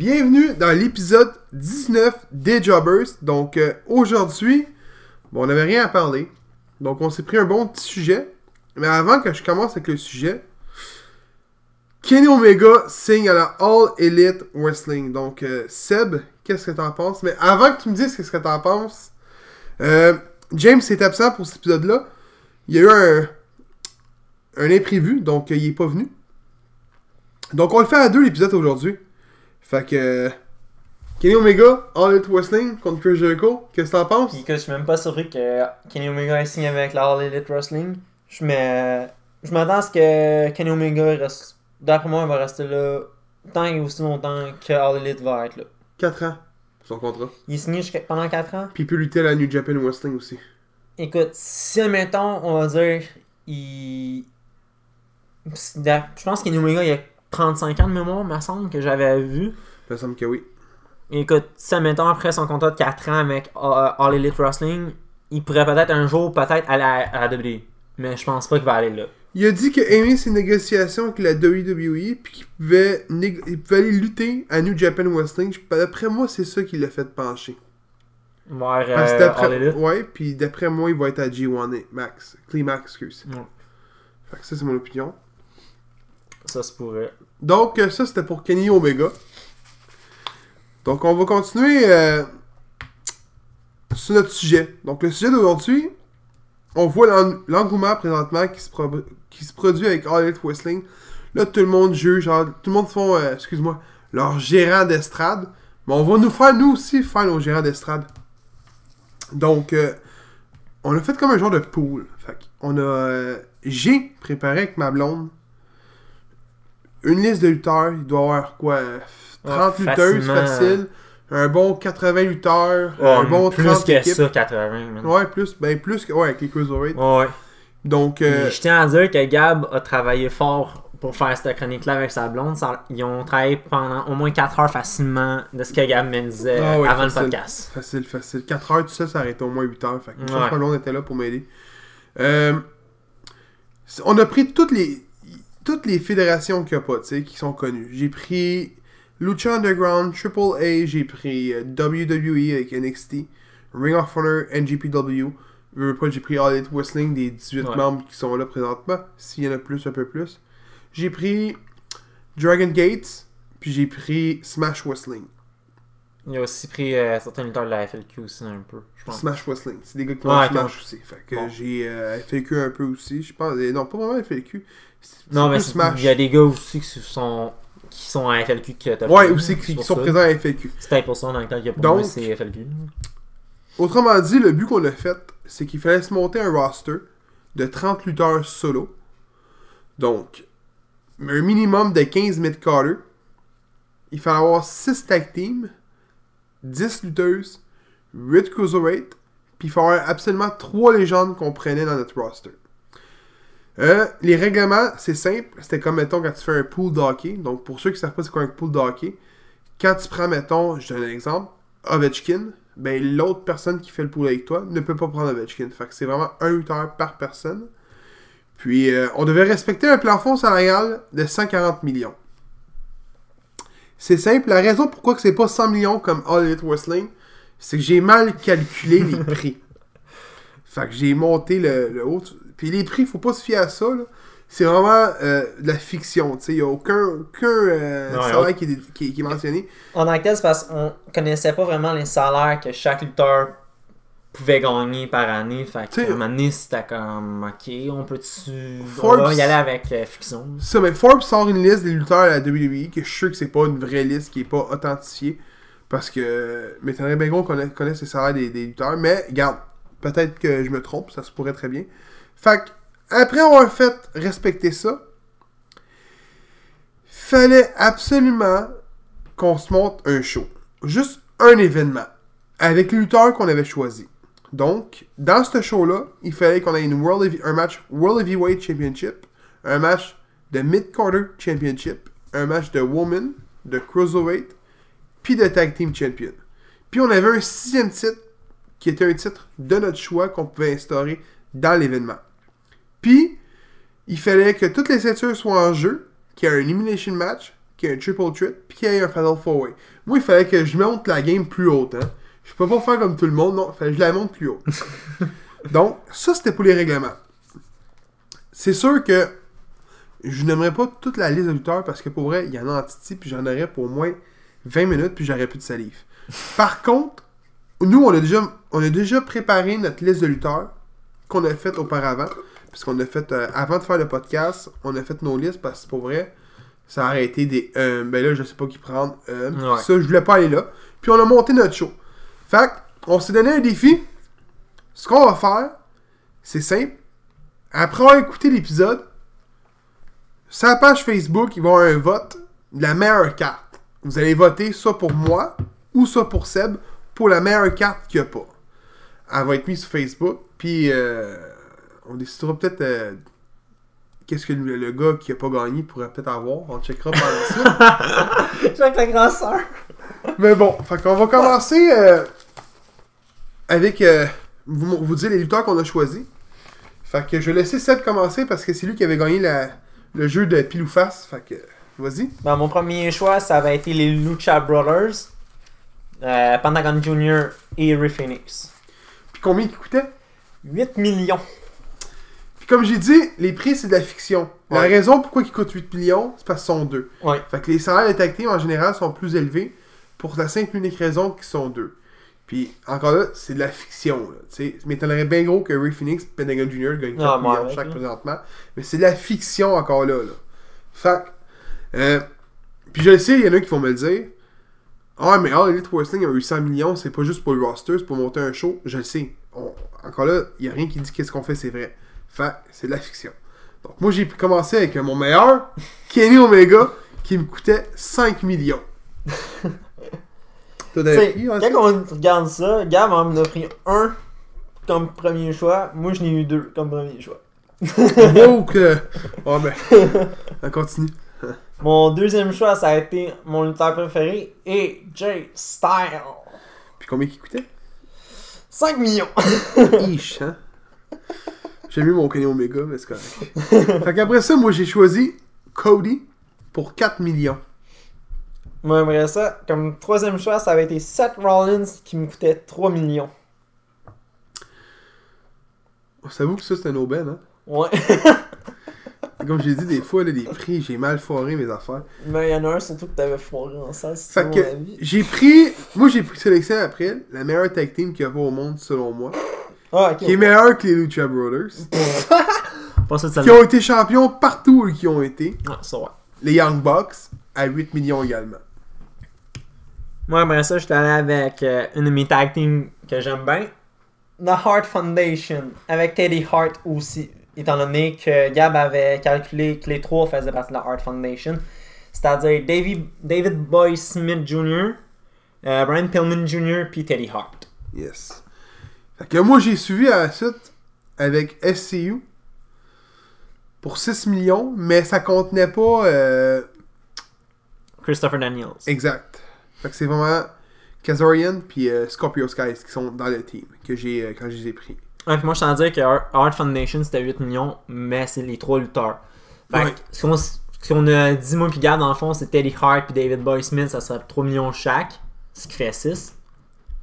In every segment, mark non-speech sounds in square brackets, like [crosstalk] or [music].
Bienvenue dans l'épisode 19 des Jobbers. Donc euh, aujourd'hui, bon, on n'avait rien à parler. Donc on s'est pris un bon petit sujet. Mais avant que je commence avec le sujet, Kenny Omega signe à la All Elite Wrestling. Donc euh, Seb, qu'est-ce que t'en penses? Mais avant que tu me dises qu'est-ce que t'en penses, euh, James est absent pour cet épisode-là. Il y a eu un, un imprévu, donc il est pas venu. Donc on le fait à deux l'épisode aujourd'hui. Fait que. Kenny Omega, All Elite Wrestling contre Chris Jericho, qu'est-ce que t'en penses? Puis que je suis même pas surpris que Kenny Omega ait signé avec la All Elite Wrestling. Je m'attends à ce que Kenny Omega reste. D'après moi, il va rester là tant et aussi longtemps que All Elite va être là. 4 ans, son contrat. Il est signé pendant 4 ans? Puis il peut lutter à la New Japan Wrestling aussi. Écoute, si admettons, on va dire, il. Je pense que Kenny Omega il a 35 ans de mémoire, me semble, que j'avais vu. Il me semble que oui. Écoute, si admettons après son contrat de 4 ans avec euh, All Elite Wrestling, il pourrait peut-être un jour peut-être aller à, à la WWE. Mais je pense pas qu'il va aller là. Il a dit qu'il a aimé ses négociations avec la WWE, puis qu'il pouvait, aller lutter à New Japan Wrestling. D'après moi, c'est ça qui l'a fait pencher. Vers Parce euh, d'après ouais, puis d'après moi, il va être à G1 Max. Climax, excuse. Ouais. Fait que ça, c'est mon opinion. Ça se pourrait. Donc, euh, ça, c'était pour Kenny Omega. Donc, on va continuer euh, sur notre sujet. Donc, le sujet d'aujourd'hui, on voit l'en- l'engouement présentement qui se, produit avec All Elite Wrestling. Là, tout le monde juge, genre, tout le monde font, euh, excuse-moi, leur gérant d'estrade. Mais on va nous faire, nous aussi, faire nos gérants d'estrade. Donc, euh, on a fait comme un genre de pool. On a. J'ai préparé avec ma blonde une liste de lutteurs. Il doit y avoir quoi euh, 30 Ouais, lutteuses facile. Un bon 80 lutteurs. Ouais, un bon plus 30 que équipes. ça, 80. man. Ouais, plus, ben plus que. Ouais, avec les Cruiserweight. Ouais. Donc, euh, Je tiens à dire que Gab a travaillé fort pour faire cette chronique-là avec sa blonde. Ça- ils ont travaillé pendant au moins 4 heures facilement de ce que Gab me disait Ah avant facile. le podcast. facile, facile. 4 heures, tout ça, ça arrêtait au moins 8 heures. Fait que Ouais. ma blonde était là pour m'aider. Euh, on a pris toutes les toutes les fédérations qu'il n'y a pas, tu sais, qui sont connues. J'ai pris Lucha Underground, Triple A, j'ai pris euh, WWE avec NXT, Ring of Honor, NGPW. Je veux pas, j'ai pris All Elite Wrestling, des 18 Ouais. membres qui sont là présentement. S'il y en a plus, un peu plus. J'ai pris Dragon Gates, puis j'ai pris Smash Wrestling. Il a aussi pris euh, certains lutteurs de la FLQ aussi un peu, je pense. Smash Wrestling. C'est des gars qui Ouais. Smash aussi. Fait que Bon. j'ai euh, FLQ un peu aussi. Je pense. Non, pas vraiment FLQ. Non, mais il y a des gars aussi qui sont, qui sont à FLQ que t'as Ouais, aussi c'est qui, sont ça. présents à FLQ. C'est peut-être pour ça dans le temps qu'il y a pour Donc- moi, c'est FLQ. Autrement dit, le but qu'on a fait, c'est qu'il fallait se monter un roster de 30 lutteurs solo. Donc, un minimum de 15 mid-carter. Il fallait avoir 6 tag teams, 10 lutteuses, 8 cruiserweight, puis il fallait avoir absolument 3 légendes qu'on prenait dans notre roster. Euh, les règlements, c'est simple. C'était comme, mettons, quand tu fais un pool de hockey. Donc, pour ceux qui ne savent pas c'est quoi un pool de hockey, quand tu prends, mettons, je donne un exemple, Ovechkin, ben l'autre personne qui fait le pool avec toi ne peut pas prendre Ovechkin. Fait que c'est vraiment un lutteur par personne. Puis, euh, on devait respecter un plafond salarial de 140 millions. C'est simple. La raison pourquoi que c'est pas 100 millions comme All Elite Wrestling, c'est que j'ai mal calculé les [laughs] prix. Fait que j'ai monté le, le haut. Puis les prix, faut pas se fier à ça. là. C'est vraiment euh, de la fiction. Il n'y a aucun, aucun euh, salaire qui est, qui est- qui est mentionné. En tant que tel, c'est parce qu'on connaissait pas vraiment les salaires que chaque lutteur pouvait gagner par année. Fait T'sais- qu'à un moment donné, c'était comme, ok, on peut-tu. On va y aller avec euh, fiction. Ça, mais Forbes sort une liste des lutteurs à la WWE, que je suis sûr que c'est pas une vraie liste qui est pas authentifiée. Parce que, m'étonnerait bien gros qu'on connaisse, connaisse les salaires des, des lutteurs. Mais, regarde, peut-être que je me trompe, ça se pourrait très bien. Fait après avoir fait respecter ça, fallait absolument qu'on se monte un show. Juste un événement. Avec les lutteurs qu'on avait choisis. Donc, dans ce show-là, il fallait qu'on ait un match World Heavyweight Championship, un match de Mid-Carter Championship, un match de Woman, de Cruiserweight, puis de Tag Team Champion. Puis on avait un sixième titre qui était un titre de notre choix qu'on pouvait instaurer dans l'événement. Puis, il fallait que toutes les ceintures soient en jeu, qu'il y ait un elimination match, qu'il y ait un triple threat, puis qu'il y ait un fatal four way. Moi, il fallait que je monte la game plus haute. Hein. Je peux pas faire comme tout le monde, non. Il fallait que je la monte plus haut. [laughs] Donc, ça, c'était pour les règlements. C'est sûr que je n'aimerais pas toute la liste de lutteurs parce que pour vrai, il y en a en titi, puis j'en aurais pour au moins 20 minutes, puis j'aurais plus de salive. Par contre, nous, on a déjà, on a déjà préparé notre liste de lutteurs qu'on a faite auparavant. Parce qu'on a fait, euh, avant de faire le podcast, on a fait nos listes parce que pour vrai, ça aurait été des. euh, ben là, je sais pas qui prendre. euh, Ouais. Ça, je voulais pas aller là. Puis on a monté notre show. Fait on s'est donné un défi. Ce qu'on va faire, c'est simple. Après avoir écouté l'épisode, sur la page Facebook, il va y avoir un vote de la meilleure carte. Vous allez voter soit pour moi ou soit pour Seb pour la meilleure carte qu'il n'y a pas. Elle va être mise sur Facebook, puis euh, on décidera peut-être euh, qu'est-ce que le, le gars qui a pas gagné pourrait peut-être avoir. On checkera par la suite. [laughs] Je suis avec la grande sœur. Mais bon, fait qu'on va commencer euh, avec euh, vous, vous dire les lutteurs qu'on a choisis. Fait que je vais laisser Seb commencer parce que c'est lui qui avait gagné la- le jeu de pile ou face. Fait que vas-y. Ben, mon premier choix, ça va être les Lucha Brothers, euh, Pentagon Jr. et Ray Phoenix. Puis combien il coûtait 8 millions. Comme j'ai dit, les prix c'est de la fiction. La Ouais. raison pourquoi ils coûtent 8 millions, c'est parce qu'ils sont deux. Ouais. Fait que les salaires teams en général sont plus élevés pour la simple unique raison qu'ils sont deux. Puis encore là, c'est de la fiction. Là. Ça m'étonnerait bien gros que Ray Phoenix Pentagon Jr. gagnent 4 Ah, moi millions chaque présentement. Mais c'est de la fiction encore là. là. Fait euh, Puis je le sais, il y en a qui vont me le dire. Ah, mais All Elite Wrestling a eu 100 millions, c'est pas juste pour le roster, c'est pour monter un show. Je le sais. On- Encore là, il n'y a rien qui dit qu'est-ce qu'on fait, c'est vrai. Fait c'est de la fiction. Donc moi, j'ai commencé avec mon meilleur, Kenny Omega, qui me coûtait 5 millions. [laughs] Pris, hein, quand on regarde ça, Gab en a pris un comme premier choix. Moi, je n'ai eu deux comme premier choix. Wow, que... Oh, [laughs] ben... On continue. [laughs] Mon deuxième choix, ça a été mon lutteur préféré, AJ Styles. Puis combien il coûtait? 5 millions. Ish, hein? J'ai mis mon Kenny Omega, mais c'est correct. [laughs] fait qu'après ça, moi, j'ai choisi Cody pour 4 millions. Moi, j'aimerais ça. Comme troisième choix, ça avait été Seth Rollins qui me coûtait 3 millions. Ça avoue que ça, c'est un aubaine, hein? Ouais. [laughs] Comme j'ai dit, des fois, là, les prix, j'ai mal foiré mes affaires. Mais il y en a un surtout que t'avais foiré en salle, c'est mon avis. j'ai pris. Moi, j'ai pris sélection après la meilleure tag team qu'il y a pas au monde, selon moi. Ah. Qui est meilleure que les Lucha Brothers. [laughs] Pas ça de qui ont été champions partout où ils ont été. Ah, ça ouais. Les Young Bucks, à 8 millions également. Moi, après ça, j'étais allé avec euh, une de mes tag teams que j'aime bien. The Heart Foundation, avec Teddy Hart aussi. Étant donné que Gab avait calculé que les trois faisaient partie de la Heart Foundation. C'est-à-dire David, David Boy Smith Jr., euh, Brian Pillman Jr., puis Teddy Hart. Yes. Fait que moi, j'ai suivi à la suite avec SCU pour 6 millions, mais ça contenait pas. euh, Christopher Daniels. exact. Fait que c'est vraiment Kazarian puis euh, Scorpio Skies qui sont dans le team que j'ai euh, quand je les ai pris. Ouais, puis moi, je t'en dire que Heart Foundation, c'était 8 millions, mais c'est les trois lutteurs. Fait Ouais. que ce qu'on s- ce qu'on a dit, moi, puis dans le fond, c'est Teddy Hart puis David Boy Smith, ça serait 3 millions chaque, ce qui fait 6.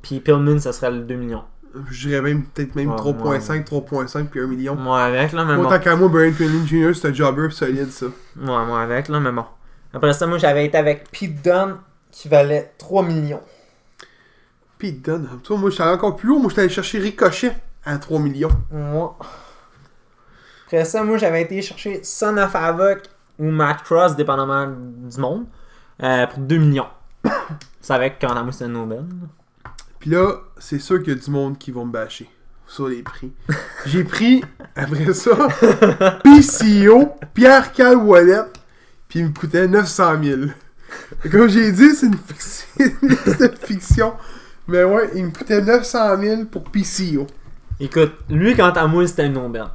Puis Pillman, ça serait le 2 millions. Je dirais même peut-être même Ouais, 3.5, 3.5 puis 1 million. Moi avec, là, mais Moi, bon. qu'à moi, Brian Pillman Jr., c'est un jobber solide, ça. Ouais, moi avec, là, mais bon. Après ça, moi, j'avais été avec Pete Dunne, qui valait 3 millions. Pete Dunne. Toi, moi, j'étais allé encore plus haut. Moi, j'étais allé chercher Ricochet à 3 millions. Moi. Après ça, moi, j'avais été chercher Son of Havoc ou Matt Cross, dépendamment du monde, euh, pour 2 millions. [coughs] C'est avec quand moi, c'était Nobel. Puis là, c'est sûr qu'il y a du monde qui vont me bâcher sur les prix. J'ai pris, après ça, [laughs] PCO, Pierre Cal Wallet, puis il me coûtait 900 000. Comme j'ai dit, c'est une, [laughs] une fiction. Mais ouais, il me coûtait 900 000 pour PCO. Écoute, lui, quant à moi, c'était Nobel.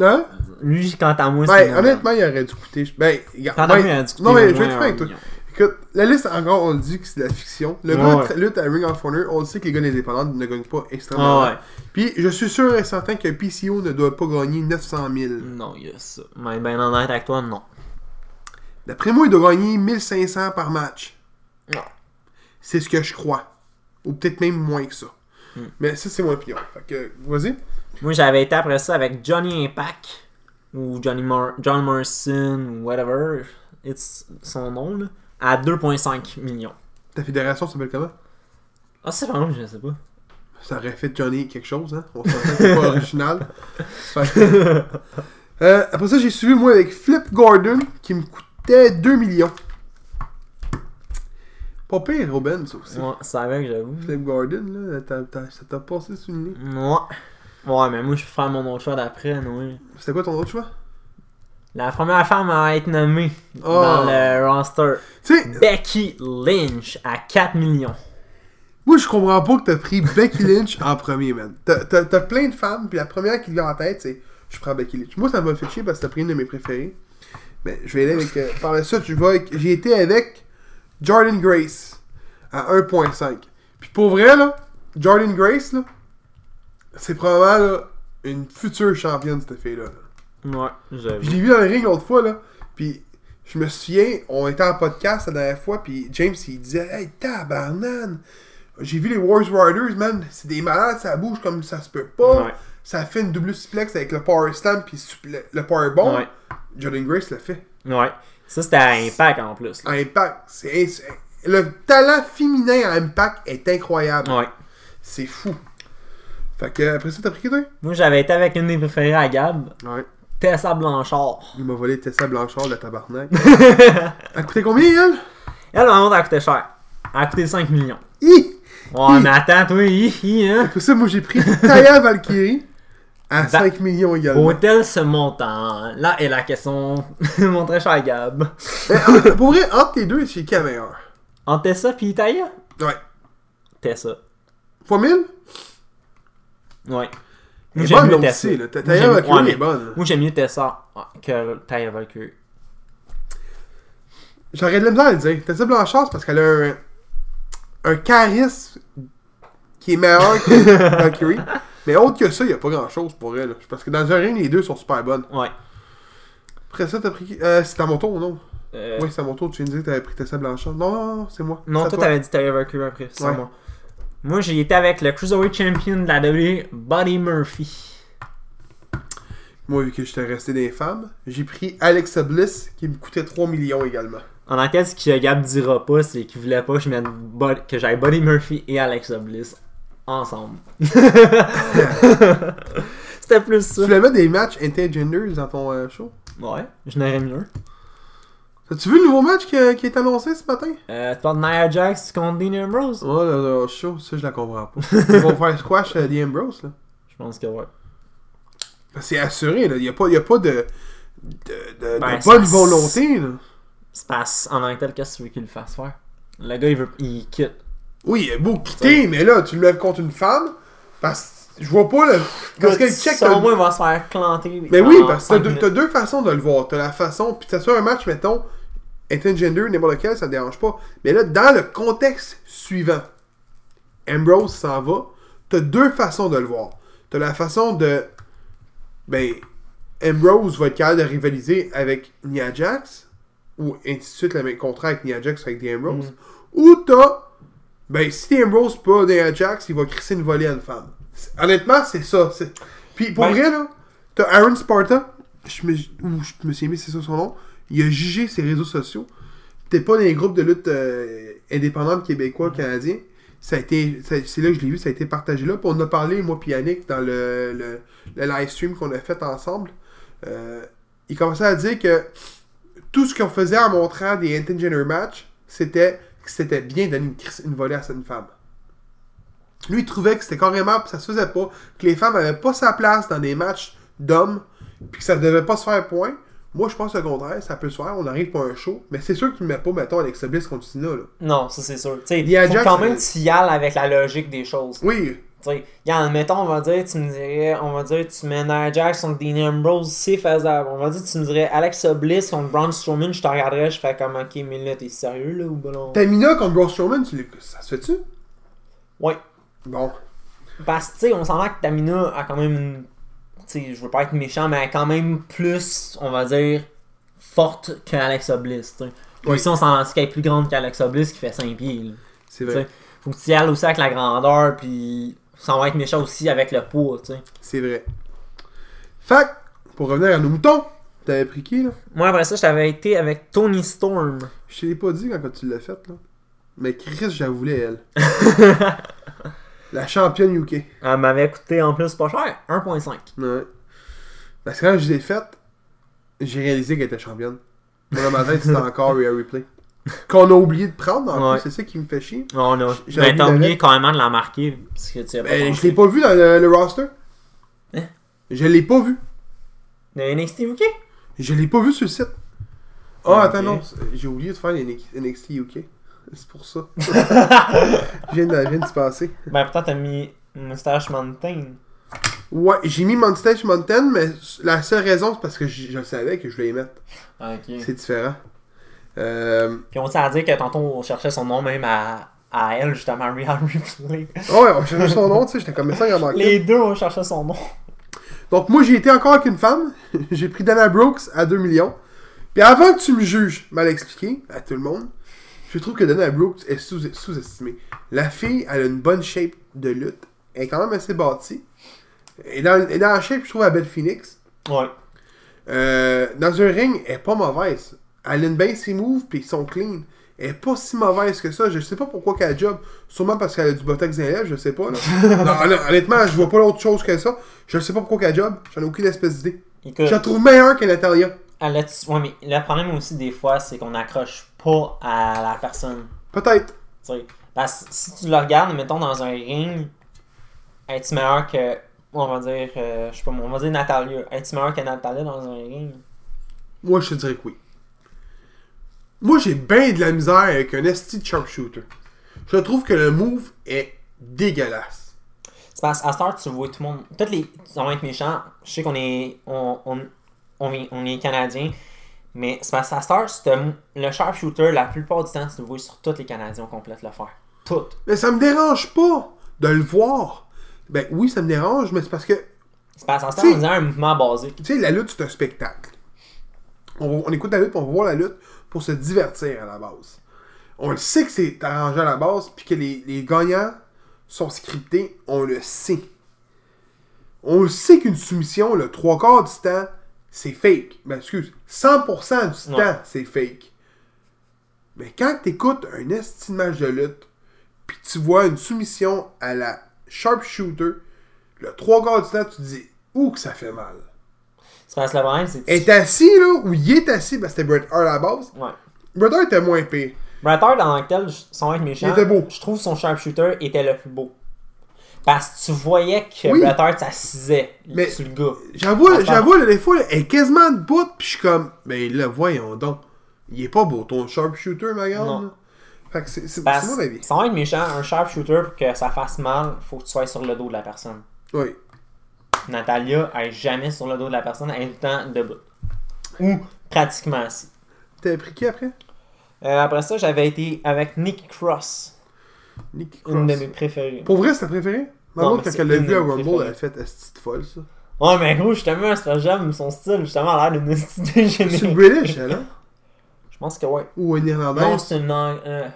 Hein? Lui, quant à moi, c'était Ben, Nobel. honnêtement, il aurait dû coûter. Ben, regarde. Ben, non, mais je vais être franc avec toi. Écoute, la liste, encore, on dit que c'est de la fiction. Le Ouais, gars ouais. lutte à Ring of Honor, on le sait que les gars indépendants ne gagnent pas extrêmement Ah ouais. Puis je suis sûr et certain que PCO ne doit pas gagner 900 000. Non, il y a ça. Mais ben honnête avec toi, non. D'après moi, il doit gagner 1500 par match. Non. C'est ce que je crois. Ou peut-être même moins que ça. Hmm. Mais ça, c'est mon opinion. Fait que, vas-y. Moi, j'avais été après ça avec Johnny Impact. Ou Johnny Mar John Morrison, ou whatever. It's son nom, là. À 2,5 millions. Ta fédération s'appelle comment? Ah, c'est vraiment, je sais pas. Ça aurait fait Johnny quelque chose, hein? On s'entend que c'est pas original. [laughs] Que- Euh, après ça, j'ai suivi moi avec Flip Gordon qui me coûtait 2 millions. Pas pire, Robin, ça aussi. Ouais, c'est avec, j'avoue. Flip Gordon, là, t'as- t'as- ça t'a passé sous le nez? Ouais. Ouais, mais moi, je peux faire mon autre choix d'après, oui. C'était quoi ton autre choix? La première femme à être nommée Oh. dans le roster, Tu sais, Becky Lynch, à 4 millions. moi je comprends pas que t'as pris Becky Lynch en premier, man. T'as- plein de femmes, puis la première qui vient en tête, c'est je prends Becky Lynch. Moi ça m'a fait chier parce que t'as pris une de mes préférées. Mais je vais aller avec. euh, par la suite, J'ai été avec Jordan Grace à 1.5. Puis pour vrai, là, Jordan Grace, là, c'est probablement là, une future championne, cette fille-là. là. Ouais. Je l'ai vu dans le ring l'autre fois, là. Puis je me souviens, on était en podcast la dernière fois, puis James, il disait Hey, tabarnane! J'ai vu les Wars Riders, man. C'est des malades, ça bouge comme ça se peut pas. Ouais. Ça fait une double suplex avec le Power Slam, puis le Power Bomb. Ouais. Jordan Grace l'a fait. Ouais. Ça, c'était à Impact en plus. À Impact, c'est c'est- le talent féminin à Impact est incroyable. Ouais. C'est fou. Fait que après ça, t'as pris qui toi? Moi, j'avais été avec une des préférées à Gab, Ouais. Tessa Blanchard. Il m'a volé Tessa Blanchard, le tabarnak. [laughs] Elle a coûté combien, elle? Elle, par contre, elle a coûté cher. Elle a coûté 5 millions. Hi! Ouais, mais attends, toi, hi, hi, hein. Pour ça, moi, j'ai pris Taya Valkyrie à Va- 5 millions également. Hôtel ce montant. Là est la question. [laughs] Mon très cher Gab. Mais, en- pour vrai, entre les deux, c'est qui la meilleure? En Tessa pis Taya? Ouais. Tessa. Fois 1000 Ouais. Elle est bonne, aussi. là. Ta- Moi, Taya j'aime- Valkyrie ouais, mais est bonne. Moi, j'aime mieux Tessa que Taya Valkyrie. J'aurais de la misère à le dire. Tessa Blanchard, c'est parce qu'elle a un, un charisme qui est meilleur que [laughs] Valkyrie. Mais autre que ça, il n'y a pas grand chose pour elle. Parce que dans un ring, les deux sont super bonnes. Ouais. Après ça, t'as pris qui? Euh, C'est à mon tour, non? Euh, Oui, c'est à mon tour. Tu viens de dire que t'avais pris Tessa Blanchard. Non, non, non, c'est moi. Non, toi, t'avais dit Taya Valkyrie après. C'est Ouais. moi. Moi, j'ai été avec le Cruiserweight Champion de la WWE, Buddy Murphy. Moi, vu que j'étais resté des femmes, j'ai pris Alexa Bliss qui me coûtait 3 millions également. En enquête, ce que Gab dira pas, c'est qu'il voulait pas que je mette Bud- que j'aille Buddy Murphy et Alexa Bliss ensemble. [laughs] C'était plus ça. Tu voulais mettre des matchs intergenders dans ton euh, show? Ouais, je n'aurais mieux. As-tu vu le nouveau match qui, qui est annoncé ce matin? Euh, tu parles de Nia Jax contre Dean Ambrose? Ouais, le, le show, ça je la comprends pas. [laughs] Ils vont faire squash euh, The Ambrose là. Je pense que ouais. Que C'est assuré là, il y a pas, y a pas de, de, de- de Ben, bonne volonté là. C'est parce en tant que tel, qu'est-ce que tu veux qu'il le fasse faire? Le gars, il veut. Il quitte. Oui, il est beau quitter, mais là tu le lèves contre une femme, parce que je vois pas le. Parce que le check. Selon t'as- moi, il va se faire planter. Mais oui, parce que t'as deux, t'as façons de le voir. T'as la façon, puis ce soit un match, mettons, intergender, n'importe lequel, ça te dérange pas. Mais là, dans le contexte suivant, Ambrose s'en va, t'as deux façons de le voir. T'as la façon de. Ben, Ambrose va être capable de rivaliser avec Nia Jax, ou ainsi de suite, le même contrat avec Nia Jax avec The Ambrose. Ou t'as. Ben, si The Ambrose pas Nia Jax, il va crisser une volée à une femme. Honnêtement, c'est ça. Puis pour Ben- vrai, là, t'as Aaron Sparta, je me, ou je me suis mis, c'est ça son nom, il a jugé ses réseaux sociaux. T'es pas dans les groupes de lutte euh, indépendants québécois, canadiens. Ça a été, c'est là que je l'ai vu, ça a été partagé là. Puis on a parlé, moi puis Yannick, dans le, le, le live stream qu'on a fait ensemble. Euh, il commençait à dire que tout ce qu'on faisait en montrant des intergender matchs, c'était que c'était bien donner une, une volée à une femme. Lui, il trouvait que c'était carrément, ça se faisait pas, que les femmes avaient pas sa place dans des matchs d'hommes, puis que ça devait pas se faire point. Moi, je pense le contraire, ça peut se faire, on arrive pour un show, mais c'est sûr que tu ne mets pas, mettons, Alexa Bliss contre Tina, là. Non, ça c'est sûr. Tu sais, quand même euh, tu y avec la logique des choses. Oui, Tu sais, mettons, on va dire, tu me dirais, on va dire, tu mets Nia Jax contre Dean Ambrose, c'est faisable. On va dire, tu me dirais Alexa Bliss contre Braun Strowman, je te regarderais, je fais comme, ok, mais là, t'es sérieux, là, ou ben non? Tamina contre Braun Strowman, tu ça se fait-tu? Ouais. Bon. Parce que, tu sais, on s'entend que Tamina a quand même une. Sais, je veux pas être méchant, mais elle a quand même plus, on va dire, forte qu'Alexa Bliss. Puis Oui. on s'en qu'elle est plus grande qu'Alexa Bliss qui fait 5 pieds. C'est vrai. sais, Faut que tu y ailles aussi avec la grandeur, puis ça va être méchant aussi avec le poids. C'est vrai. Fait pour revenir à nos moutons, t'avais pris qui, là? Moi, après ça, je t'avais été avec Tony Storm. Je te l'ai pas dit quand, quand tu l'as faite, là. Mais Chris, voulais, elle. [laughs] la championne UK. Elle m'avait coûté en plus pas cher, 1.5. Ouais. Parce que quand je l'ai faite, j'ai réalisé qu'elle était championne. Moi, dans ma tête, c'était encore Rhea Replay. [laughs] Qu'on a oublié de prendre, en Ouais. plus, c'est ça qui me fait chier. On a. J'avais Ben, t'as oublié carrément de la marquer. Parce que tu Ben, je l'ai pas vu dans le, le roster. Hein? Je l'ai pas vu. De NXT UK? Je l'ai pas vu sur le site. Ah, Ah, attends, non. J'ai oublié de faire les NXT UK. C'est pour ça. [laughs] je viens de, se passer. Ben, pourtant, t'as mis Moustache Mountain. Ouais, j'ai mis Mustache Mountain, mais la seule raison, c'est parce que je, savais que je voulais les mettre. Ah, ok. C'est différent. Euh... Puis on tient à dire que tantôt, on cherchait son nom même à, à elle, justement, Ripley. ah ouais, on cherchait son nom, tu sais, j'étais comme ça, il. Les deux, on cherchait son nom. Donc moi, j'ai été encore avec une femme. [laughs] j'ai pris Dana Brooks à 2 millions. Puis avant que tu me juges, mal expliqué à tout le monde, je trouve que Dana Brooks est sous- sous-estimée. La fille, elle a une bonne shape de lutte. Elle est quand même assez bâtie. Est dans, elle est dans la shape, je trouve, à Belle Phoenix. Ouais. Euh, dans un ring, elle est pas mauvaise. Elle a une bien ses moves, puis ils sont clean. Elle est pas si mauvaise que ça. Je sais pas pourquoi qu'elle a job. Sûrement parce qu'elle a du botox dans les lèvres, je sais pas. Là. [laughs] non, non, honnêtement, je vois pas l'autre chose que ça. Je sais pas pourquoi qu'elle a job. J'en ai aucune espèce d'idée. Je la trouve meilleure que Natalia. ouais, mais le problème aussi, des fois, c'est qu'on n'accroche pas à la personne. Peut-être. tu sais. Parce que si tu le regardes, mettons, dans un ring, es-tu meilleur que. On va dire, euh, je sais pas, moi, on va dire Natalia. Es-tu meilleur que Natalia dans un ring? Moi, je te dirais que oui. Moi, j'ai bien de la misère avec un esti de sharpshooter. Je trouve que le move est dégueulasse. C'est parce qu'à Star, tu vois tout le monde. Toutes les. On va être méchants. Je sais qu'on est. On, on, on, est, on est Canadiens. Mais qu'à Star, c'est un- le sharpshooter, la plupart du temps, tu le vois sur tous les Canadiens complet le faire. Toutes. Mais ça me dérange pas de le voir. Ben oui, ça me dérange, mais c'est parce que qu'à Star, on dirait un mouvement basique. Tu sais, la lutte, c'est un spectacle. On, on écoute la lutte, on va voir la lutte pour se divertir à la base. On le sait que c'est arrangé à la base, puis que les, les gagnants sont scriptés, on le sait. On le sait qu'une soumission, le trois quarts du temps, c'est fake. Ben, excuse, 100% du Ouais. temps, c'est fake. Mais quand t'écoutes un esti de match de lutte, puis tu vois une soumission à la sharpshooter, le trois quarts du temps, tu te dis, ouh, que ça fait mal. C'est parce que le problème, c'est. est assis, là, ou il est assis, parce que c'était Bret Hart à la base. Ouais. Bret Hart était moins pire. Bret Hart, dans lequel, sans être méchant, Il était beau. je trouve son sharpshooter était le plus beau. Parce que tu voyais que Oui. Bret Hart s'assisait Mais- sur le gars. J'avoue, j'avoue, des fois, elle est quasiment debout, pis je suis comme, ben là, voyons donc. Il est pas beau, ton sharpshooter, ma là. Fait que c'est mon avis. sans être méchant, un sharpshooter, pour que ça fasse mal, faut que tu sois sur le dos de la personne. Oui. Natalia, elle est jamais sur le dos de la personne, elle est tout le temps debout. Ou pratiquement assis. T'avais pris qui après? Euh, après ça, j'avais été avec Nikki Cross, Nikki une de Cross. mes préférées. Pour vrai, c'est ta préférée? Ma Non, mère, mais quand c'est elle l'a vu à Rumble, elle a fait Esti de folle, ça? Ouais, mais gros, justement, c'est j'aime son style, justement, elle a l'air d'une style C'est une dégénérée. British, elle, hein? Je pense que ouais. Ou une Non, Irlandaise c'est une. euh,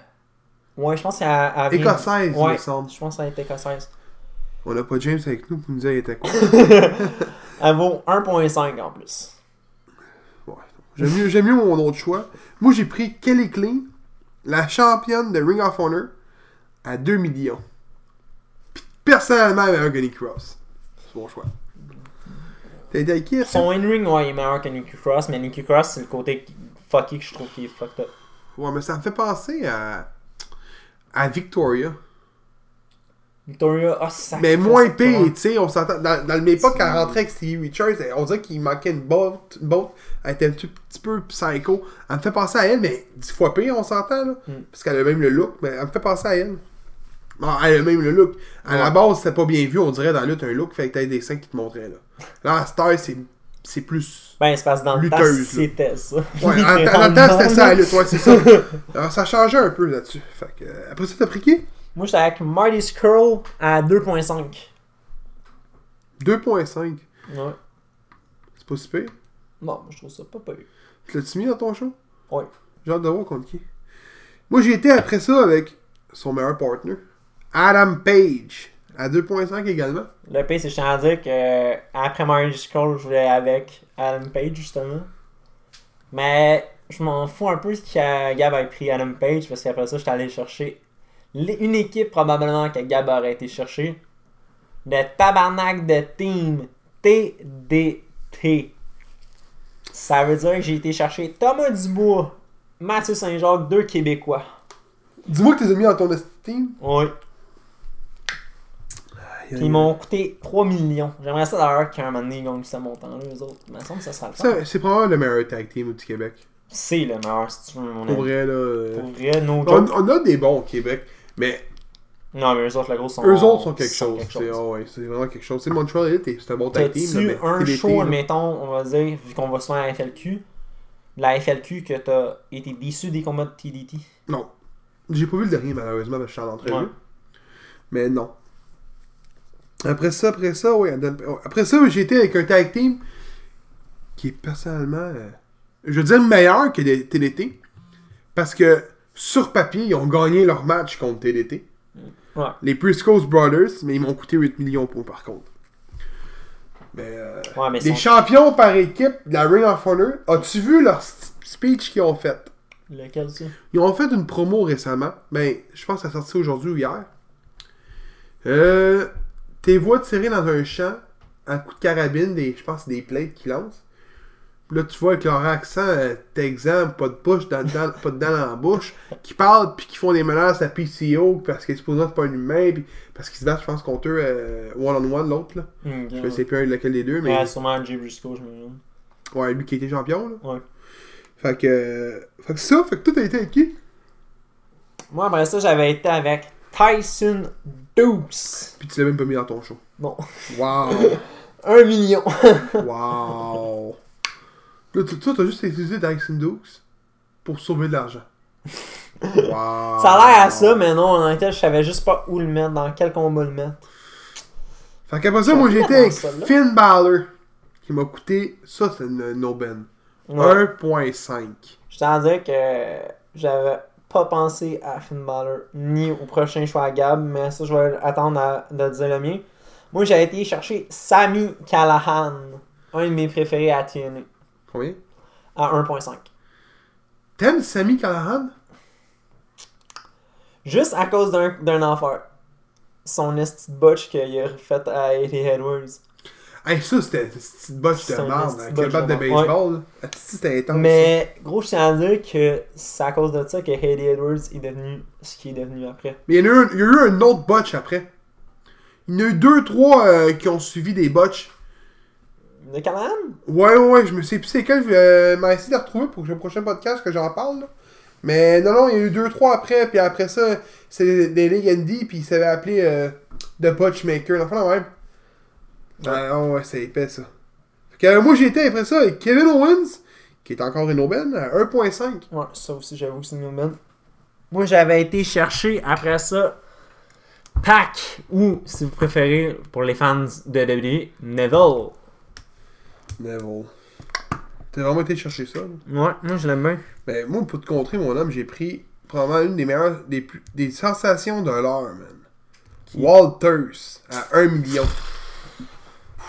Ouais, je pense qu'elle elle vient- Écossaise, il Ouais, me semble. je pense qu'elle est écossaise. On a pas James avec nous pour nous dire elle était quoi. [laughs] Elle vaut 1.5 en plus. Ouais. J'aime mieux, mieux mon autre choix. Moi, j'ai pris Kelly Clean, la championne de Ring of Honor, à 2 millions. Personnellement, meilleure que Nikki Cross. C'est mon choix. T'as été avec qui? Son in-ring, ouais, il est meilleur que Cross, mais Nikki Cross, c'est le côté fucky que je trouve qui est fucked up. Ouais, mais ça me fait penser à. à Victoria. Victoria, ah, ça. Mais moins pire, tu sais, on s'entend. Dans, dans le même époque, quand elle rentrait avec Stevie Richards, on dirait qu'il manquait une botte. Une botte. Elle était un petit, petit peu psycho. Elle me fait penser à elle, mais dix fois pire, on s'entend, là. Mm. Parce qu'elle a même le look, mais elle me fait penser à elle. Bon, elle a même le look. À la base, c'était pas bien vu, on dirait dans la lutte un look, fait que t'avais des seins qui te montraient, là. Là, à Star, c'est c'est plus. Ben, c'est parce que dans le temps, Lutteuse, c'était ça. Ouais, [laughs] en, temps, c'était ça, la lutte, ouais, c'est ça. [laughs] Alors, ça changeait un peu là-dessus. Fait que, euh, après ça, t'as pris qui? Moi, j'étais avec Marty Skrull à 2.5. 2.5. Ouais. C'est pas si pire. Bon, je trouve ça pas pire. Tu l'as-tu mis dans ton show? Ouais. J'ai hâte de voir contre qui. Moi, j'ai été après ça avec son meilleur partner, Adam Page, à 2.5 également. Le pire, c'est je tiens à dire que après Magic Call, je voulais avec Adam Page, justement. Mais je m'en fous un peu que Gab ait pris Adam Page, parce qu'après ça, j'étais allé chercher une équipe probablement que Gab aurait été chercher. Le tabarnak de team TDT. Ça veut dire que j'ai été chercher Thomas Dubois, Mathieu Saint-Jacques, deux Québécois. Dis-moi que tu les as mis dans ton estime. Oui. Puis ils m'ont coûté 3 millions. J'aimerais ça d'ailleurs qu'un moment donné ils gagnent ce montant-là, eux autres. Il me semble que ça sera le fun. Ça, C'est probablement le meilleur tag team au petit Québec. C'est le meilleur, si tu veux, mon Pour avis. vrai, là. euh, Pour vrai, no On, on a des bons au Québec, mais Non, mais eux autres, la grosse sont. eux autres sont quelque chose. quelque C'est oh ouais, c'est vraiment quelque chose. C'est Montreal Elite, c'est un bon tag team. T'as-tu mais un show, là, admettons, on va dire, vu qu'on va souvent à la FLQ, la FLQ que t'as été déçu des combats de TDT? Non. J'ai pas vu le dernier, malheureusement, parce que je suis en entrevue. Ouais. Mais non. Après ça, après ça, oui. Après ça, j'ai été avec un tag team qui est personnellement, euh, je veux dire, meilleur que TDT. Parce que sur papier, ils ont gagné leur match contre TDT. Ouais. Les Briscoes Brothers, mais ils m'ont coûté 8 millions pour par contre. Mais, euh, Ouais, mais les champions par équipe de la Ring of Honor, as-tu vu leur speech qu'ils ont fait? Lequel, ça? Ils ont fait une promo récemment. Ben, je pense que ça sorti aujourd'hui ou hier. Euh, tes voix tirées dans un champ, un coup de carabine, des, je pense des plates qui lancent. Là, tu vois avec leur accent, euh, t'exemple, pas de bouche, dans, dans- pas de dents dans la bouche, qui parlent puis qui font des menaces à PCO parce qu'ils supposent c'est pas un humain, puis parce qu'ils se battent, je pense, contre eux euh, one-on-one, l'autre, là. Hmm, Je sais plus lequel des deux, mais. Ouais, sûrement Jay Briscoe, je me demande. Ouais, lui qui était champion, là. Ouais. Fait que. euh, Fait que ça, fait que tout a été avec qui? Moi, après ça, j'avais été avec Tyson Dukes. Puis tu l'as même pas mis dans ton show. Bon, Wow! [laughs] 1 million. [laughs] Wow! Là, tu- toi, t'as juste utilisé Dyson Dukes pour sauver de l'argent. Wow! [laughs] Ça a l'air à ça, mais non, en réalité, je savais juste pas où le mettre, dans quel combat le mettre. Fait qu'après ça, Ça moi, j'étais avec. Finn Balor, qui m'a coûté, ça, c'est une no ben. Ouais. 1.5. Je tiens à dire que j'avais pas pensé à Finn Balor ni au prochain choix à Gab, mais ça, je vais attendre à, de dire le mien. Moi, j'ai été chercher Sami Callahan, un de mes préférés à TNA, Combien? à 1.5. T'aimes Sammy Callahan? Juste à cause d'un d'un affaire. Son esti botch qu'il a fait à Eddie Edwards. Hey, ça, c'était une petite botche de merde esti avec botch le bat de baseball. C'était intense. Mais, gros, je tiens à dire que c'est à cause de ça que Eddie Edwards est devenu ce qu'il est devenu après. Mais il y, a eu, un- il y a eu un autre botch après. Il y en a eu deux, trois euh, qui ont suivi des botches. De Callahan? Ouais, ouais, ouais, je me sais plus c'est quel. Euh, m'a essayé de la retrouver pour que le prochain podcast que j'en parle. là. Mais non, non, il y a eu deux, trois après. Puis après ça, c'est des, des ligues. Puis il s'avait appelé euh, The Botchmaker. Enfin, la même. Ah, oh, ouais, c'est épais ça. Fait que, euh, moi, j'ai été après ça avec Kevin Owens, qui est encore une aubaine, à 1.5. Ouais, ça aussi, j'avoue que c'est une aubaine. Moi, j'avais été chercher après ça Pac, ou si vous préférez, pour les fans de WWE, Neville. Neville. T'as vraiment été chercher ça. là? Ouais, moi je l'aime bien. Ben, moi, pour te contrer, mon homme, j'ai pris probablement une des meilleures, des, plus, des sensations de l'heure, man. Walters, à 1 million.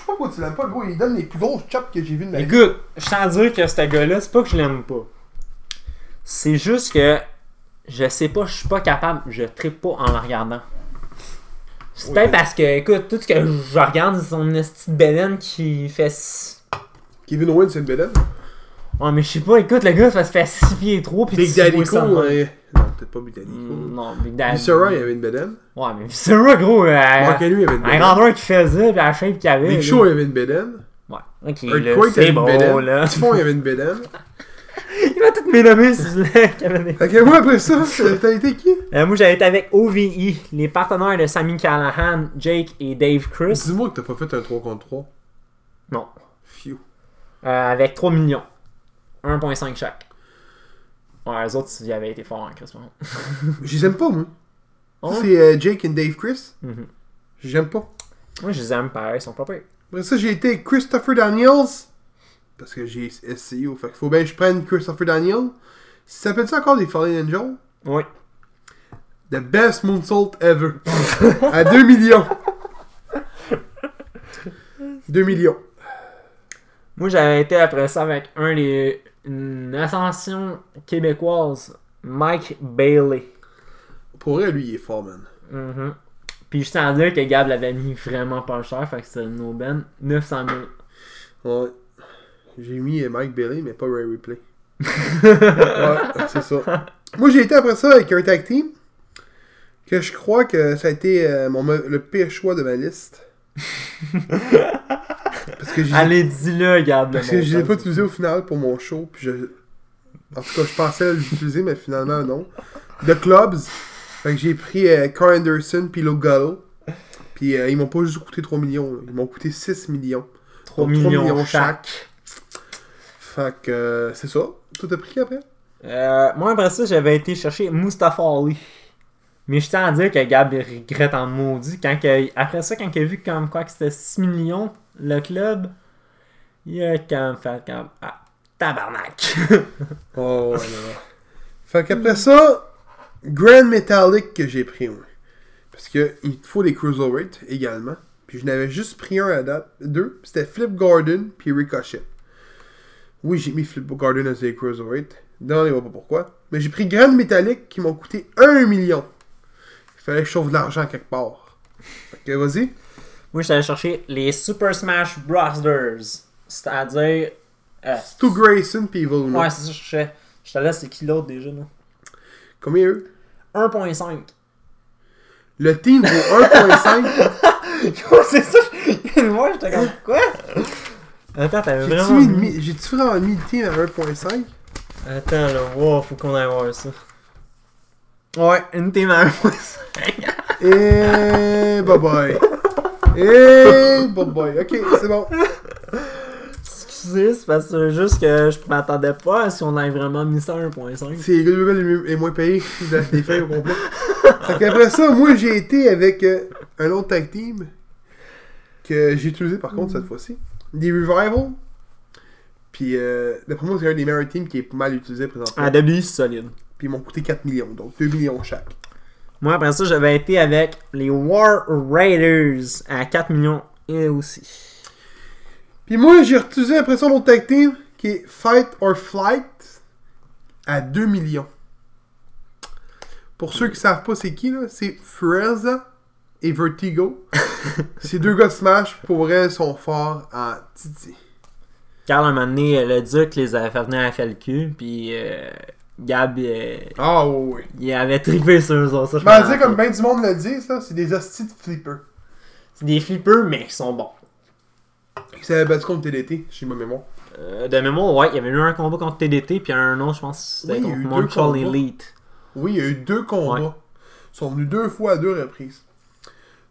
Je sais pas pourquoi tu l'aimes pas, le gros. Il donne les plus grosses chops que j'ai vues de ma vie. Écoute, je tiens à dire que ce gars-là, c'est pas que je l'aime pas. C'est juste que je sais pas, je suis pas capable, je trippe pas en le regardant. C'est Oui, peut-être mais- parce que, écoute, tout ce que je regarde, c'est son esti de qui fait. Kevin Owens, c'est une belle Ouais, mais je sais pas, écoute, le gars, ça se fait 6 pieds 3 pis Big Daddy Cool, euh, Non, peut-être pas Big Daddy Mm. Non, Big Daddy. Viscera, il avait une bedaine. Ouais, mais Viscera, gros, euh, Mark Henry, il avait une un grandeur qui faisait, pis la shape qu'il avait. Big. Show, il avait une bedaine. Ouais, ok, Earthquake, il avait une bedaine. là. [laughs] Typhon, il avait une bedaine. Il va tout me nommer, s'il vous plaît, que moi, après ça, t'as été qui? Euh, moi, j'avais été avec OVE, les partenaires de Sammy Callahan, Jake et Dave Chris. Dis-moi que t'as pas fait un 3 contre 3. Non. Phew. Euh, avec 3 millions. 1.5 chaque. Ouais, les autres, ils avaient été forts en Chris. [laughs] Je les aime pas, moi. Ah c'est euh, Jake et Dave Chris. Mhm. J'aime pas. Moi, je les aime pareil, ils sont pas pires. Après ça, j'ai été Christopher Daniels. Parce que j'ai SCU. Fait qu'il faut bien que je prenne Christopher Daniel. Ça s'appelle ça encore des Fallen Angels? Oui. The best moonsault ever. [laughs] à 2 millions. 2 millions. Moi, j'avais été après ça avec un des. Une ascension québécoise, Mike Bailey. Pour vrai, lui, il est fort, man. Mhm. Puis je tiens à dire que Gab l'avait mis vraiment pas cher, fait que c'était une aubaine. 900 000. Ouais. J'ai mis Mike Bailey, mais pas Ray Replay. [laughs] ouais, c'est ça. Moi, j'ai été après ça avec un tag team. Que je crois que ça a été euh, mon, le pire choix de ma liste. [laughs] Allez, dis-le, Gab. parce que je l'ai pas utilisé au final pour mon show. Puis je... En tout cas, je pensais l'utiliser, mais finalement, non. The Clubs. Fait que j'ai pris euh, Carl Anderson puis Lo Gallo. Puis euh, ils m'ont pas juste coûté 3 millions. Ils m'ont coûté 6 millions. 3 Donc, 3 millions, millions chaque. Fait que euh, c'est ça. Tout a pris après? Euh, moi, après ça, j'avais été chercher Mustafa Ali. Mais je tiens à dire que Gab il regrette en maudit. Quand que- après ça, quand il a vu comme quoi que c'était 6 millions, le club, il a quand même fait comme Ah, tabarnak. [laughs] Oh, ouais, non. [laughs] Fait qu'après ça, Grand Metallic que j'ai pris, ouais. Parce que il te faut des Cruiserweight également. Puis je n'avais juste pris un à date. Deux. C'était Flip Gordon puis Ricochet. Oui, j'ai mis Flip Gordon à des Cruiserweight. Non, on pas pourquoi. Mais j'ai pris Grand Metallic qui m'ont coûté 1 million. Il fallait que je sauve de l'argent quelque part. Fait que vas-y. Moi, j'allais chercher les Super Smash Brothers. C'est-à-dire. euh, Stu Grayson puis Evil Uno. ouais, c'est ça que je cherchais. Je te laisse, c'est qui l'autre déjà, là? Combien eux? 1.5. Le team vaut 1.5. [laughs] c'est ça. [laughs] Moi, j'étais comme quoi? Attends, t'avais vraiment. mis- J'ai-tu vraiment mis le team à 1.5 Attends, là, wow, faut qu'on aille voir ça. Ouais, une team à 1.5. Et bye bye. Et bye bye. Ok, c'est bon. Excusez, c'est parce que juste que je m'attendais pas à si on avait vraiment mis ça à 1.5. C'est les gars les moins payés de- [laughs] des feuilles au complet. Fait qu'après ça, moi j'ai été avec euh, un autre tag team que j'ai utilisé par contre cette fois-ci. Des Revival. Puis euh, d'après moi, c'est un des meilleurs teams qui est mal utilisé présentement. À début, c'est solide. Puis ils m'ont coûté 4 millions, donc 2 millions chaque. Moi, après ça, j'avais été avec les War Raiders à 4 millions et aussi. Puis moi, j'ai utilisé après ça tag team qui est Fight or Flight à 2 millions. Pour ceux qui savent pas c'est qui, là, c'est Freza et Vertigo. [laughs] Ces deux gars de Smash, pour vrai, sont forts en Titi. Car un moment donné, le Duc les avait fait venir à FLQ, puis euh, Gab, euh, Ah oui, oui. il avait trippé sur eux autres. Ça, je Ben, tu sais, comme ben du monde le dit, ça, c'est des hosties de flippers. C'est des flippers, mais qui sont bons. Qui s'avaient battu contre TDT, j'ai ma mémoire. Euh, de mémoire, ouais, il y avait eu un combat contre TDT, puis un autre, je pense, c'était Oui, il y a contre eu deux Montreal combats. Elite. Oui, il y a eu deux combats. Ouais. Ils sont venus deux fois à deux reprises.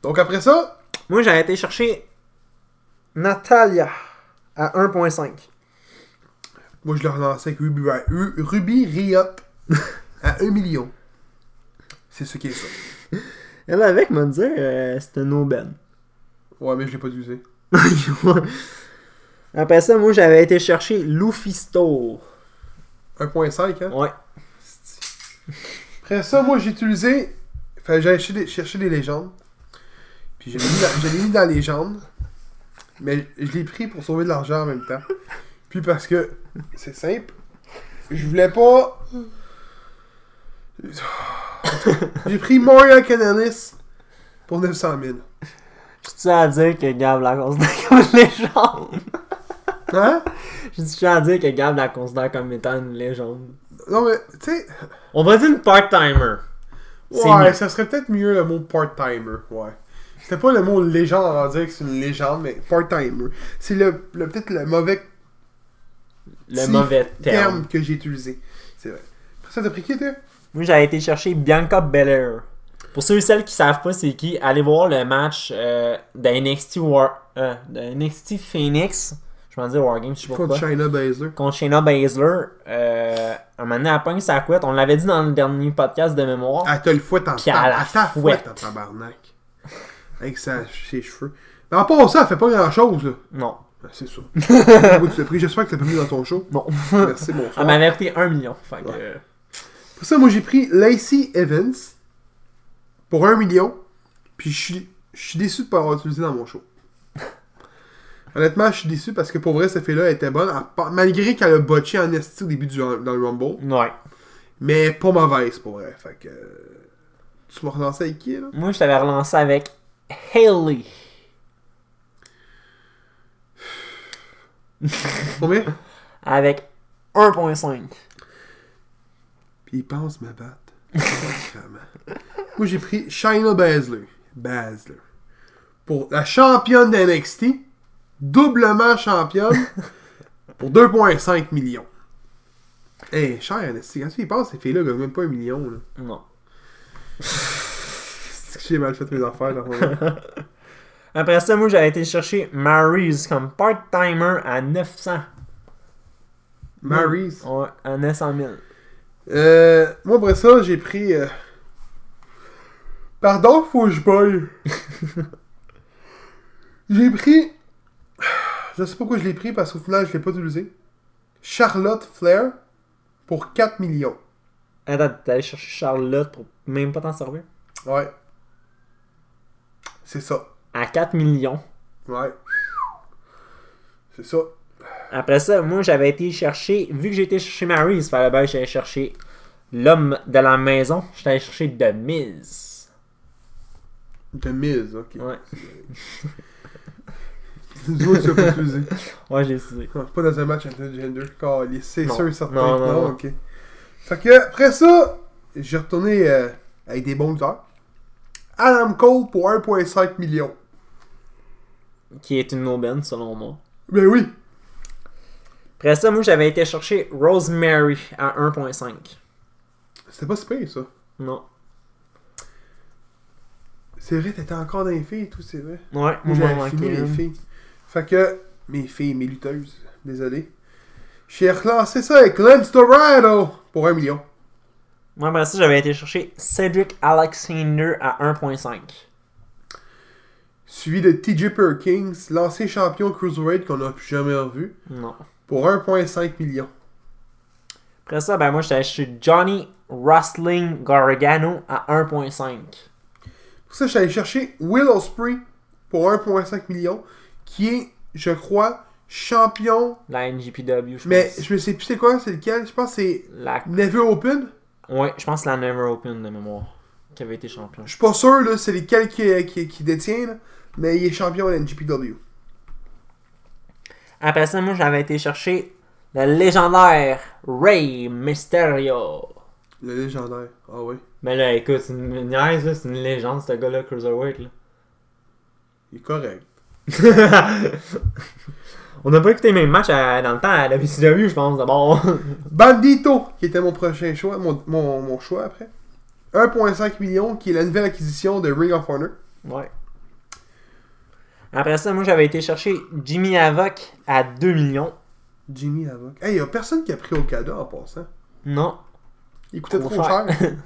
Donc après ça, Moi, j'ai été chercher Natalia à 1.5. moi je l'ai relancé avec Ruby, Ru- Ruby Riot [laughs] à 1 million. C'est ce qui est ça. Elle avec me dire, euh, c'était une aubaine. Ouais, mais je l'ai pas utilisé. [laughs] Après ça, moi, j'avais été chercher Lufisto. 1.5, hein? Ouais. Après ça, moi j'ai utilisé. Fait j'ai cherché des, légendes. Puis je l'ai mis, dans- mis dans les légendes. Mais je l'ai pris pour sauver de l'argent en même temps. Puis parce que c'est simple. Je voulais pas. J'ai pris Mario Canalis pour 900 000. Je tiens à dire que Gab la considère comme une légende. Hein? Je tiens à dire que Gab la considère comme étant une légende. Non mais, tu sais. On va dire une part-timer. Ouais, mieux. ça serait peut-être mieux le mot part-timer. Ouais. C'était pas le mot légende à dire que c'est une légende, mais part-timer. C'est le, le- peut-être le mauvais Le mauvais terme. terme que j'ai utilisé. C'est vrai. Ça, t'as pris qui, toi? Moi, j'ai été chercher Bianca Belair. Pour ceux et celles qui savent pas c'est qui, allez voir le match euh, de NXT War, euh, NXT Phoenix. Je m'en dis Wargames, je sais pas Contre. China Baszler. Contre Shayna Baszler. Euh, un moment donné, elle pogne sa couette. On l'avait dit dans le dernier podcast de mémoire. Elle te le fouette en Puis à la ta fouette. en tabarnak. Avec sa, ses cheveux. Mais en part ça, elle fait pas grand chose, là. Non. Ben, c'est ça. Moi, tu l'as pris. J'espère que tu l'as pas mis dans ton show. Non. [laughs] Merci, Elle bonsoir. m'avait coûté 1 million. Fait que, Ouais. Pour ça, moi, j'ai pris Lacey Evans pour 1 million. Puis je suis, je suis déçu de pas l'avoir utilisé dans mon show. [laughs] Honnêtement, je suis déçu parce que pour vrai, cette fille-là était bonne. malgré qu'elle a botché en esti au début du, dans le Rumble. Ouais. Mais pas mauvaise pour vrai. Fait que. euh, Tu m'as relancé avec qui, là? Moi, je t'avais relancé avec Haley. [laughs] Combien? Avec 1.5. Puis il pense me battre. Moi, j'ai pris Shayna Baszler. Baszler. Pour la championne d'NXT. Doublement championne. [laughs] pour 2,5 millions. Hey, cher NXT. Quand tu y penses, ces filles-là gagnent même pas un million. Là. Non. [laughs] C'est que j'ai mal fait mes affaires. Là, Après ça, moi, j'avais été chercher Maryse comme part-timer à 900. Maryse? Ouais, à 900 000. Euh, moi, après ça, j'ai pris. euh, Pardon, faut que je boille. [laughs] j'ai pris. Je sais pas pourquoi je l'ai pris parce qu'au final, je l'ai pas utilisé. Charlotte Flair pour 4 millions. Attends, t'es allé chercher Charlotte pour même pas t'en servir? Ouais. C'est ça. À 4 millions. Ouais. C'est ça. Après ça, moi, j'avais été chercher, vu que j'ai été chercher Maryse, fallait bien que j'allais chercher l'homme de la maison. J'étais allé chercher The Miz. De mise, ok. Ouais. [laughs] Dis-moi que tu pas utilisé. Ouais, j'ai essayé. Ah, Pas dans un match intergender. C'est sûr et certain. Non, non, non. ok. Fait que, après ça, j'ai retourné euh, avec des bons lutteurs. Adam Cole pour 1,5 million. Qui est une aubaine, selon moi. Ben oui. Après ça, moi, j'avais été chercher Rosemary à 1.5. C'était pas si pire, ça. Non. C'est vrai, t'étais encore dans les filles et tout, c'est vrai. Ouais, Moi, j'avais fini les filles. Fait que, mes filles, mes lutteuses, désolé. J'ai relancé ça avec Lance Dorado pour 1 million. Moi, après ça, j'avais été chercher Cedric Alexander à 1.5. Suivi de TJ Perkins, l'ancien champion Cruiserweight qu'on n'a jamais revu, Non. pour 1,5 million. Après ça, ben moi, j'étais chercher Johnny Wrestling Gargano à 1.5. Pour ça, je suis allé chercher Will Ospreay pour 1,5 million, qui est, je crois, champion. La NGPW, je Mais pense. je ne sais plus c'est quoi, c'est lequel. Je pense que c'est La... Never Open. Ouais, je pense que c'est la Never Open de mémoire qui avait été champion. Je suis pas sûr, là, c'est lequel qui, qui, qui détient, là, mais il est champion à NGPW. Après ça, moi, j'avais été chercher le légendaire Rey Mysterio. Le légendaire. Ah oui. Mais là, écoute, c'est une niaise, c'est une légende, ce gars-là, Cruiserweight, là. Il est correct. [laughs] On n'a pas écouté les mêmes matchs à- dans le temps à la WCW, je pense, d'abord. [laughs] Bandito, qui était mon prochain choix, mon, mon, mon choix après. 1,5 million, qui est la nouvelle acquisition de Ring of Honor. ouais. Après ça, moi, j'avais été chercher Jimmy Havoc à 2 millions. Jimmy Havoc. Hey, y a personne qui a pris Okada en passant. Non. Il coûtait Trop cher. [laughs]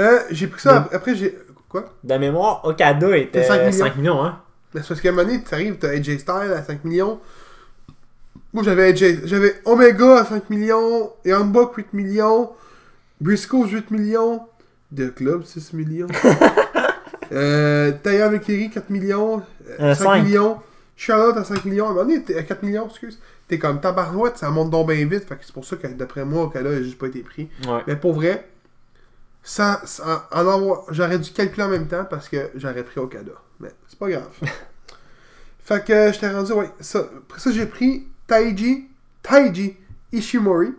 Euh, j'ai pris ça, après j'ai... Quoi? De mémoire, Okada était C'est 5 millions. 5 millions, hein. Mais c'est parce qu'à un moment donné, t'arrives, t'as AJ Styles à 5 millions. Moi, j'avais AJ... J'avais Omega à 5 millions, Buck 8 millions, Briscoe 8 millions, The Club 6 millions, [laughs] euh, Taya Valkyrie 4 millions, euh, Euh, 5 cinq. millions, Charlotte à 5 millions. À un moment donné, t'es à 4 millions, excuse. T'es comme tabarouette, ça monte donc bien vite. Fait que c'est pour ça que d'après moi, Okada a juste pas été pris. Ouais. Mais pour vrai, en avoir- j'aurais dû calculer en même temps parce que j'aurais pris Okada. Mais c'est pas grave. [laughs] fait que je t'ai rendu, ouais. Ça, après ça, j'ai pris Taiji, Taiji Ishimori,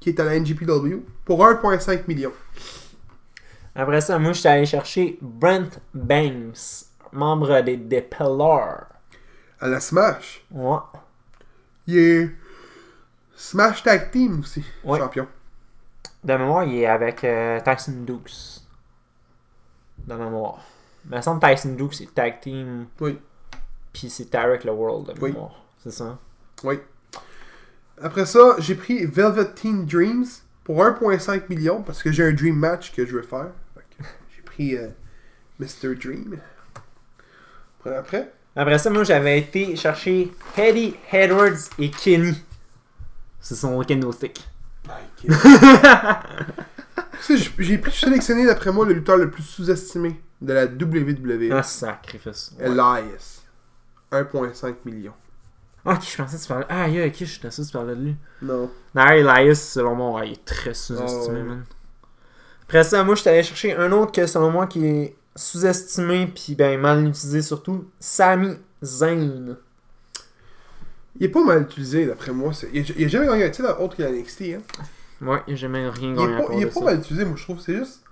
qui est à la NGPW, pour 1,5 million. Après ça, moi, j'étais allé chercher Brent Banks, membre des, Pillars. À la Smash? Ouais. Il est Smash Tag Team aussi, Ouais. champion. De mémoire, il est avec euh, Tyson Dukes. De mémoire. Mais semble que Tyson Dukes, c'est Tag Team. Oui. Puis c'est Tarek le World, de Oui. mémoire. C'est ça? Oui. Après ça, j'ai pris Velvet Teen Dreams pour 1,5 million parce que j'ai un Dream Match que je veux faire. Pris euh, Mr. Dream. Après, après, ça, moi, j'avais été chercher Eddie Edwards et Kenny. C'est son kendo stick. J'ai pu sélectionner d'après moi le lutteur le plus sous-estimé de la WWE. Ah, sacrifice. Ouais. Elias. 1,5 million. Ah, ok, je pensais que tu parlais. Ah, yeah, ok, je suis sûr que tu parlais de lui. Non. D'ailleurs, Elias, selon moi, il est très sous-estimé, Ah, ouais. man. Après ça, moi, je suis allé chercher un autre que, selon moi, qui est sous-estimé, puis ben, mal utilisé surtout. Sami Zayn. Il est pas mal utilisé d'après moi. Il a, il a jamais gagné un titre autre que la NXT. Hein. Ouais, j'ai jamais rien Il gagné est pas, il est pas mal utilisé, moi je trouve. C'est juste.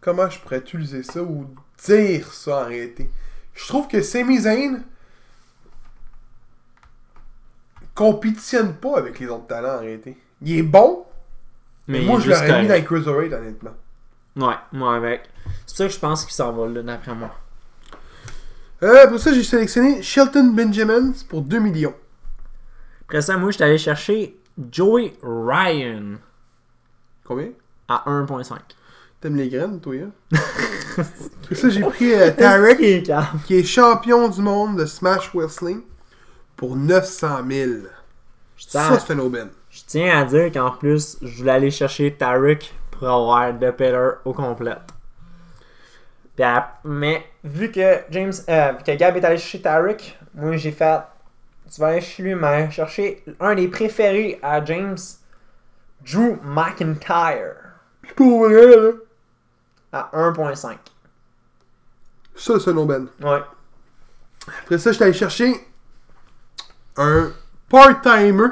Comment je pourrais utiliser ça ou dire ça en réalité. Je trouve que Sami Zayn compétitionne pas avec les autres talents en réalité. Il est bon, mais, moi je l'aurais mis dans les Cruiserweight honnêtement. Ouais, moi avec. C'est ça que je pense qu'il s'en va là, d'après moi. Euh, pour ça, j'ai sélectionné Shelton Benjamin pour 2 millions. Après ça, moi, je suis allé chercher Joey Ryan Combien? À 1.5. T'aimes les graines, toi, hein? [laughs] Pour ça, j'ai pris euh, Tarek, est qui est champion du monde de Smash Wrestling, pour 900 000. Je Ça, c'est un aubaine. Je tiens à dire qu'en plus, je voulais aller chercher Tarek pour avoir The Pillar au complet. Mais vu que James, euh, que Gab est allé chercher Tarek, moi j'ai fait, tu vas aller chez lui, mais chercher un des préférés à James, Drew McIntyre Pour vrai, là. à 1.5. Ça, c'est un aubaine. Ouais. Après ça, je suis allé chercher un part-timer,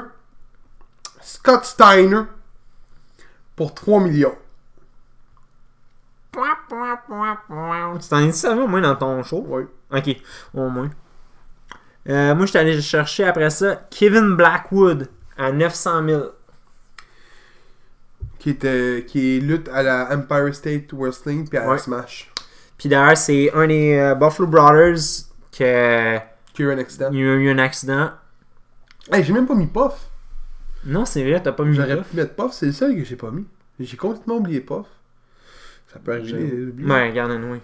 Scott Steiner, pour 3 millions. Tu t'en es ça au moins dans ton show? Ouais. Ok, au moins. Euh, moi, je suis allé chercher après ça Kevin Blackwood à 900 000. Qui, était, qui est lutte à la Empire State Wrestling puis à Ouais. Smash. Puis d'ailleurs, c'est un des euh, Buffalo Brothers qui a Kieran Extent. eu eu un accident. Hey, j'ai même pas mis Puff. Non, c'est vrai, t'as pas mis J'aurais pu mettre Puff, c'est le seul que j'ai pas mis. J'ai complètement oublié Puff. Ça peut arriver. Oublié. Ouais, regarde, oui.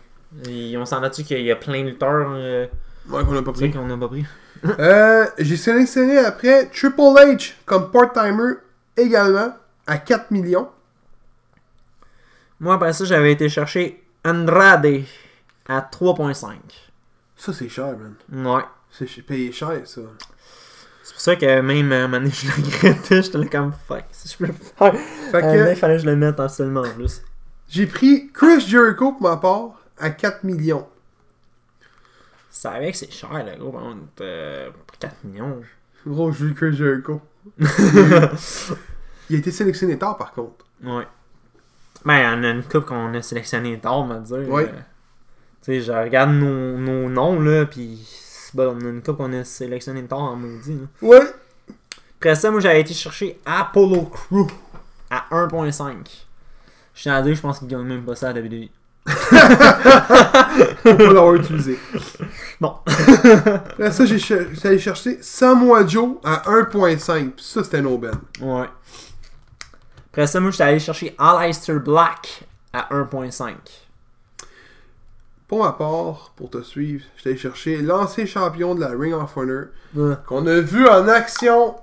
Et on s'en a-tu qu'il y a plein de lutteurs euh, Ouais, qu'on a pas pris. qu'on n'a pas pris? [laughs] Euh, j'ai sélectionné après Triple H comme part-timer également à 4 millions. Moi, après ça, j'avais été chercher Andrade à 3.5. Ça, c'est cher, man. Ouais. C'est payé cher, ça. C'est pour ça que même à un moment donné, je le regrettais, j'étais là comme fuck, si je peux le faire. Fait que Euh, là, il fallait que je le mette en seulement en plus. j'ai pris Chris Jericho pour ma part à 4 millions. Ça avec c'est cher, là, gros, par contre, euh, pour 4 millions. Gros, je veux Chris Jericho. [laughs] Il a été sélectionné tard, par contre. Ouais. Ben, on a une coupe qu'on a sélectionné tard, on va dire. Ouais. Euh, tu sais, je regarde nos, nos noms, là, pis c'est bon, on a une coupe qu'on a sélectionné tard en maudit, là. Ouais. Après ça, moi, j'avais été chercher Apollo Crew à 1.5. Je tiens à dire, je pense qu'il gagne même pas ça à WWE. Faut pas l'avoir utilisé. Bon. Après ça, j'ai cher- allé chercher Samoa Joe à 1.5. Puis ça, c'était aubaine. Ouais. Après ça, moi, j'étais allé chercher Aleister Black à 1.5. Pour ma part, pour te suivre, j'étais allé chercher l'ancien champion de la Ring of Honor Ouais. qu'on a vu en action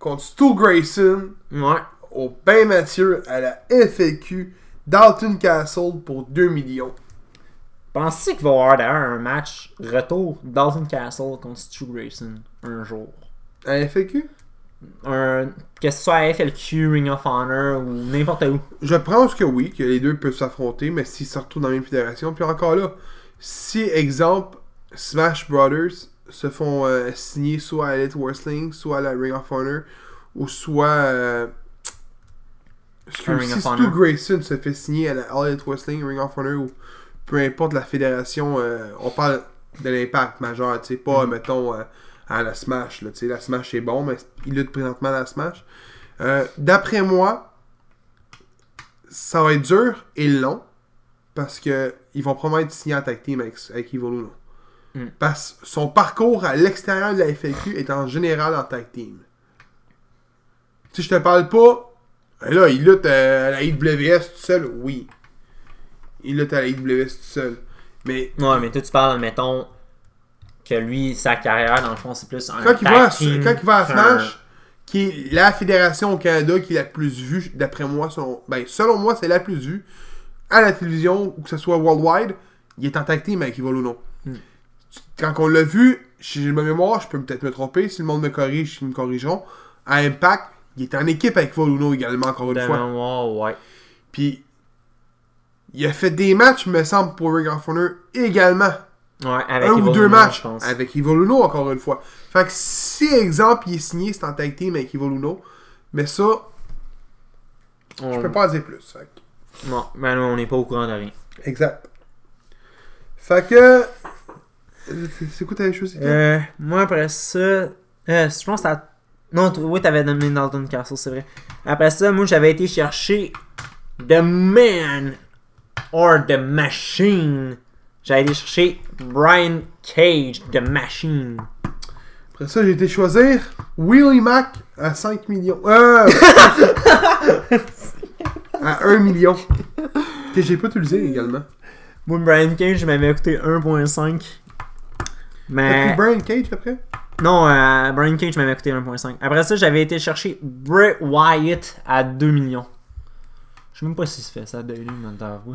contre Stu Grayson Ouais. au Bain Mathieu à la FAQ Dalton Castle pour 2 millions. Pensez qu'il va y avoir d'ailleurs un match retour Dalton Castle contre Stu Grayson un jour? À la FAQ? Un, que ce soit à FLQ, Ring of Honor ou n'importe où. Je pense que oui, que les deux peuvent s'affronter, mais s'ils se retrouvent dans la même fédération. Puis encore là, si, exemple, Smash Brothers se font euh, signer soit à Elite Wrestling, soit à la Ring of Honor, ou soit. Euh, si Stu. Grayson se fait signer à la All Elite Wrestling, Ring of Honor, ou peu importe la fédération, euh, on parle de l'impact majeur, tu sais, pas, Mm. mettons, euh, à la Smash, là, tu sais, la Smash c'est bon, mais il lutte présentement à la Smash. Euh, D'après moi, ça va être dur et long parce que ils vont probablement être signés en tag team avec, avec Evil Uno. Mm. Parce que son parcours à l'extérieur de la FAQ est en général en tag team. Si je te parle pas, là, il lutte à la IWS tout seul, oui. Il lutte à la IWS tout seul. Mais Ouais, mais toi, tu parles, mettons, que lui, sa carrière, dans le fond, c'est plus un quand il, va team quand il va à Smash, qui est la fédération au Canada qui est la plus vue, d'après moi, selon, ben, selon moi, c'est la plus vue à la télévision, ou que ce soit worldwide, il est en tag team avec Evil Uno. Hmm. Quand on l'a vu, si j'ai ma mémoire, je peux peut-être me tromper, si le monde me corrige, ils me corrigeront. À Impact, il est en équipe avec Evil Uno également, encore une De fois. mémoire, ouais. Puis, il a fait des matchs, me semble, pour Ring of Honor également. Ouais, avec un ou deux Uno, matchs je avec Evil Uno, encore une fois. Fait que si, exemple, il est signé, c'est en tag team avec Evil Uno, mais ça, je On- peux pas en dire plus. Fait que- Non, mais nous, on n'est pas au courant de rien. Exact. Fait que. C'est- quoi t'avais choisi? Euh, moi, après ça, euh, je pense que t'as. Non, oui, t'avais nommé Dalton Castle, c'est vrai. Après ça, moi, j'avais été chercher The Man or The Machine. J'avais été chercher Brian Cage, The Machine. Après ça, j'ai été choisir Willie Mac à 5 millions. Euh, [laughs] à 1 million. Que j'ai pas utilisé également. Moi, Brian Cage, je m'avais coûté 1.5. T'as Mais. pris Brian Cage après? Non, euh, Brian Cage m'avait coûté 1.5. Après ça, j'avais été chercher Bray Wyatt à 2 millions. Je sais même pas si se fait ça de lui, t'avoues.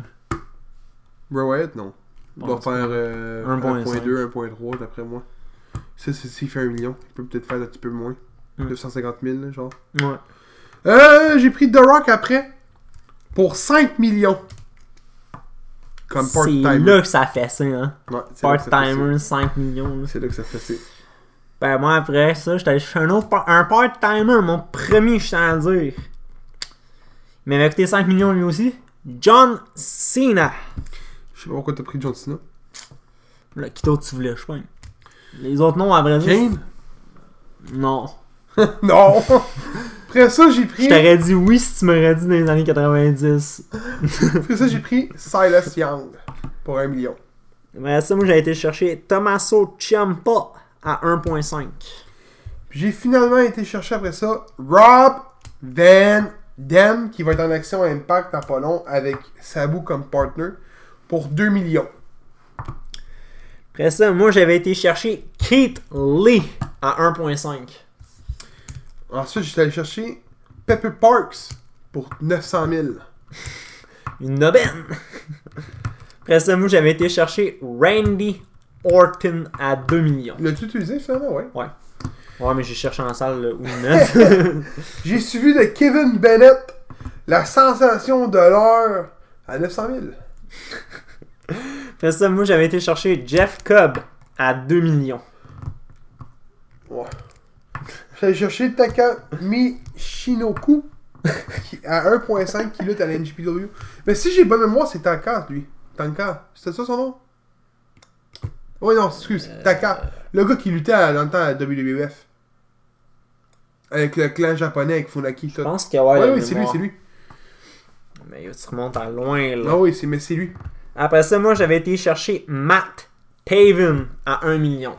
Bray Wyatt, non. Il doit Bon, faire euh, 1.5. 1.2, 1.3 d'après moi. Ça, c'est s'il fait 1 million. Il peut peut-être faire un petit peu moins. Mm. 950 000, là, genre. Ouais. Euh, j'ai pris The Rock après. Pour 5 millions. Comme C'est part-timer. là que ça fait ça, hein. Ouais, c'est Part-timer, 5 millions. C'est là que ça fait ça. Ben, moi, après ça, j'étais un autre par- un part-timer, mon premier, je à dire. Il m'avait coûté 5 millions lui aussi. John Cena. Je sais pas pourquoi t'as pris John Cena. Là, qui d'autre tu voulais, je pense. Les autres noms, à vrai dire? Kane? Non. [laughs] non! Après ça, j'ai pris. Je t'aurais dit oui si tu m'aurais dit dans les années 90. [laughs] Après ça, j'ai pris Silas Young. Pour 1 million. Mais ça, moi, j'ai été chercher Tommaso Ciampa à 1.5. Puis j'ai finalement été chercher après ça Rob Van Dam qui va être en action à Impact en pas long avec Sabu comme partner pour 2 millions. Après ça, moi, j'avais été chercher Keith Lee à 1.5. Ensuite, j'étais allé chercher Pepper Parks pour 900 000. Une aubaine. Après ça, moi, j'avais été chercher Randy Orton à 2 millions. L'as-tu utilisé finalement? Ouais. Ouais, mais j'ai cherché en salle là, où il. [laughs] J'ai suivi de Kevin Bennett, la sensation de l'heure, à 900 000. [laughs] Après ça, moi, j'avais été chercher Jeff Cobb à 2 millions. Ouais. J'allais chercher Takami Shinoku qui- à 1.5 qui lutte à la NJPW. Mais si j'ai bonne mémoire, c'est Taka, lui. Tanka. C'était ça son nom? Oui, non, excuse. Taka. Le gars qui luttait à- dans le temps à WWF. Avec le clan japonais, avec Funaki. Je pense que ouais. Ouais, la oui, c'est lui, c'est lui. Mais tu remontes à loin là. Ah oui, c'est, mais c'est lui. Après ça, moi, j'avais été chercher Matt Taven à 1 million.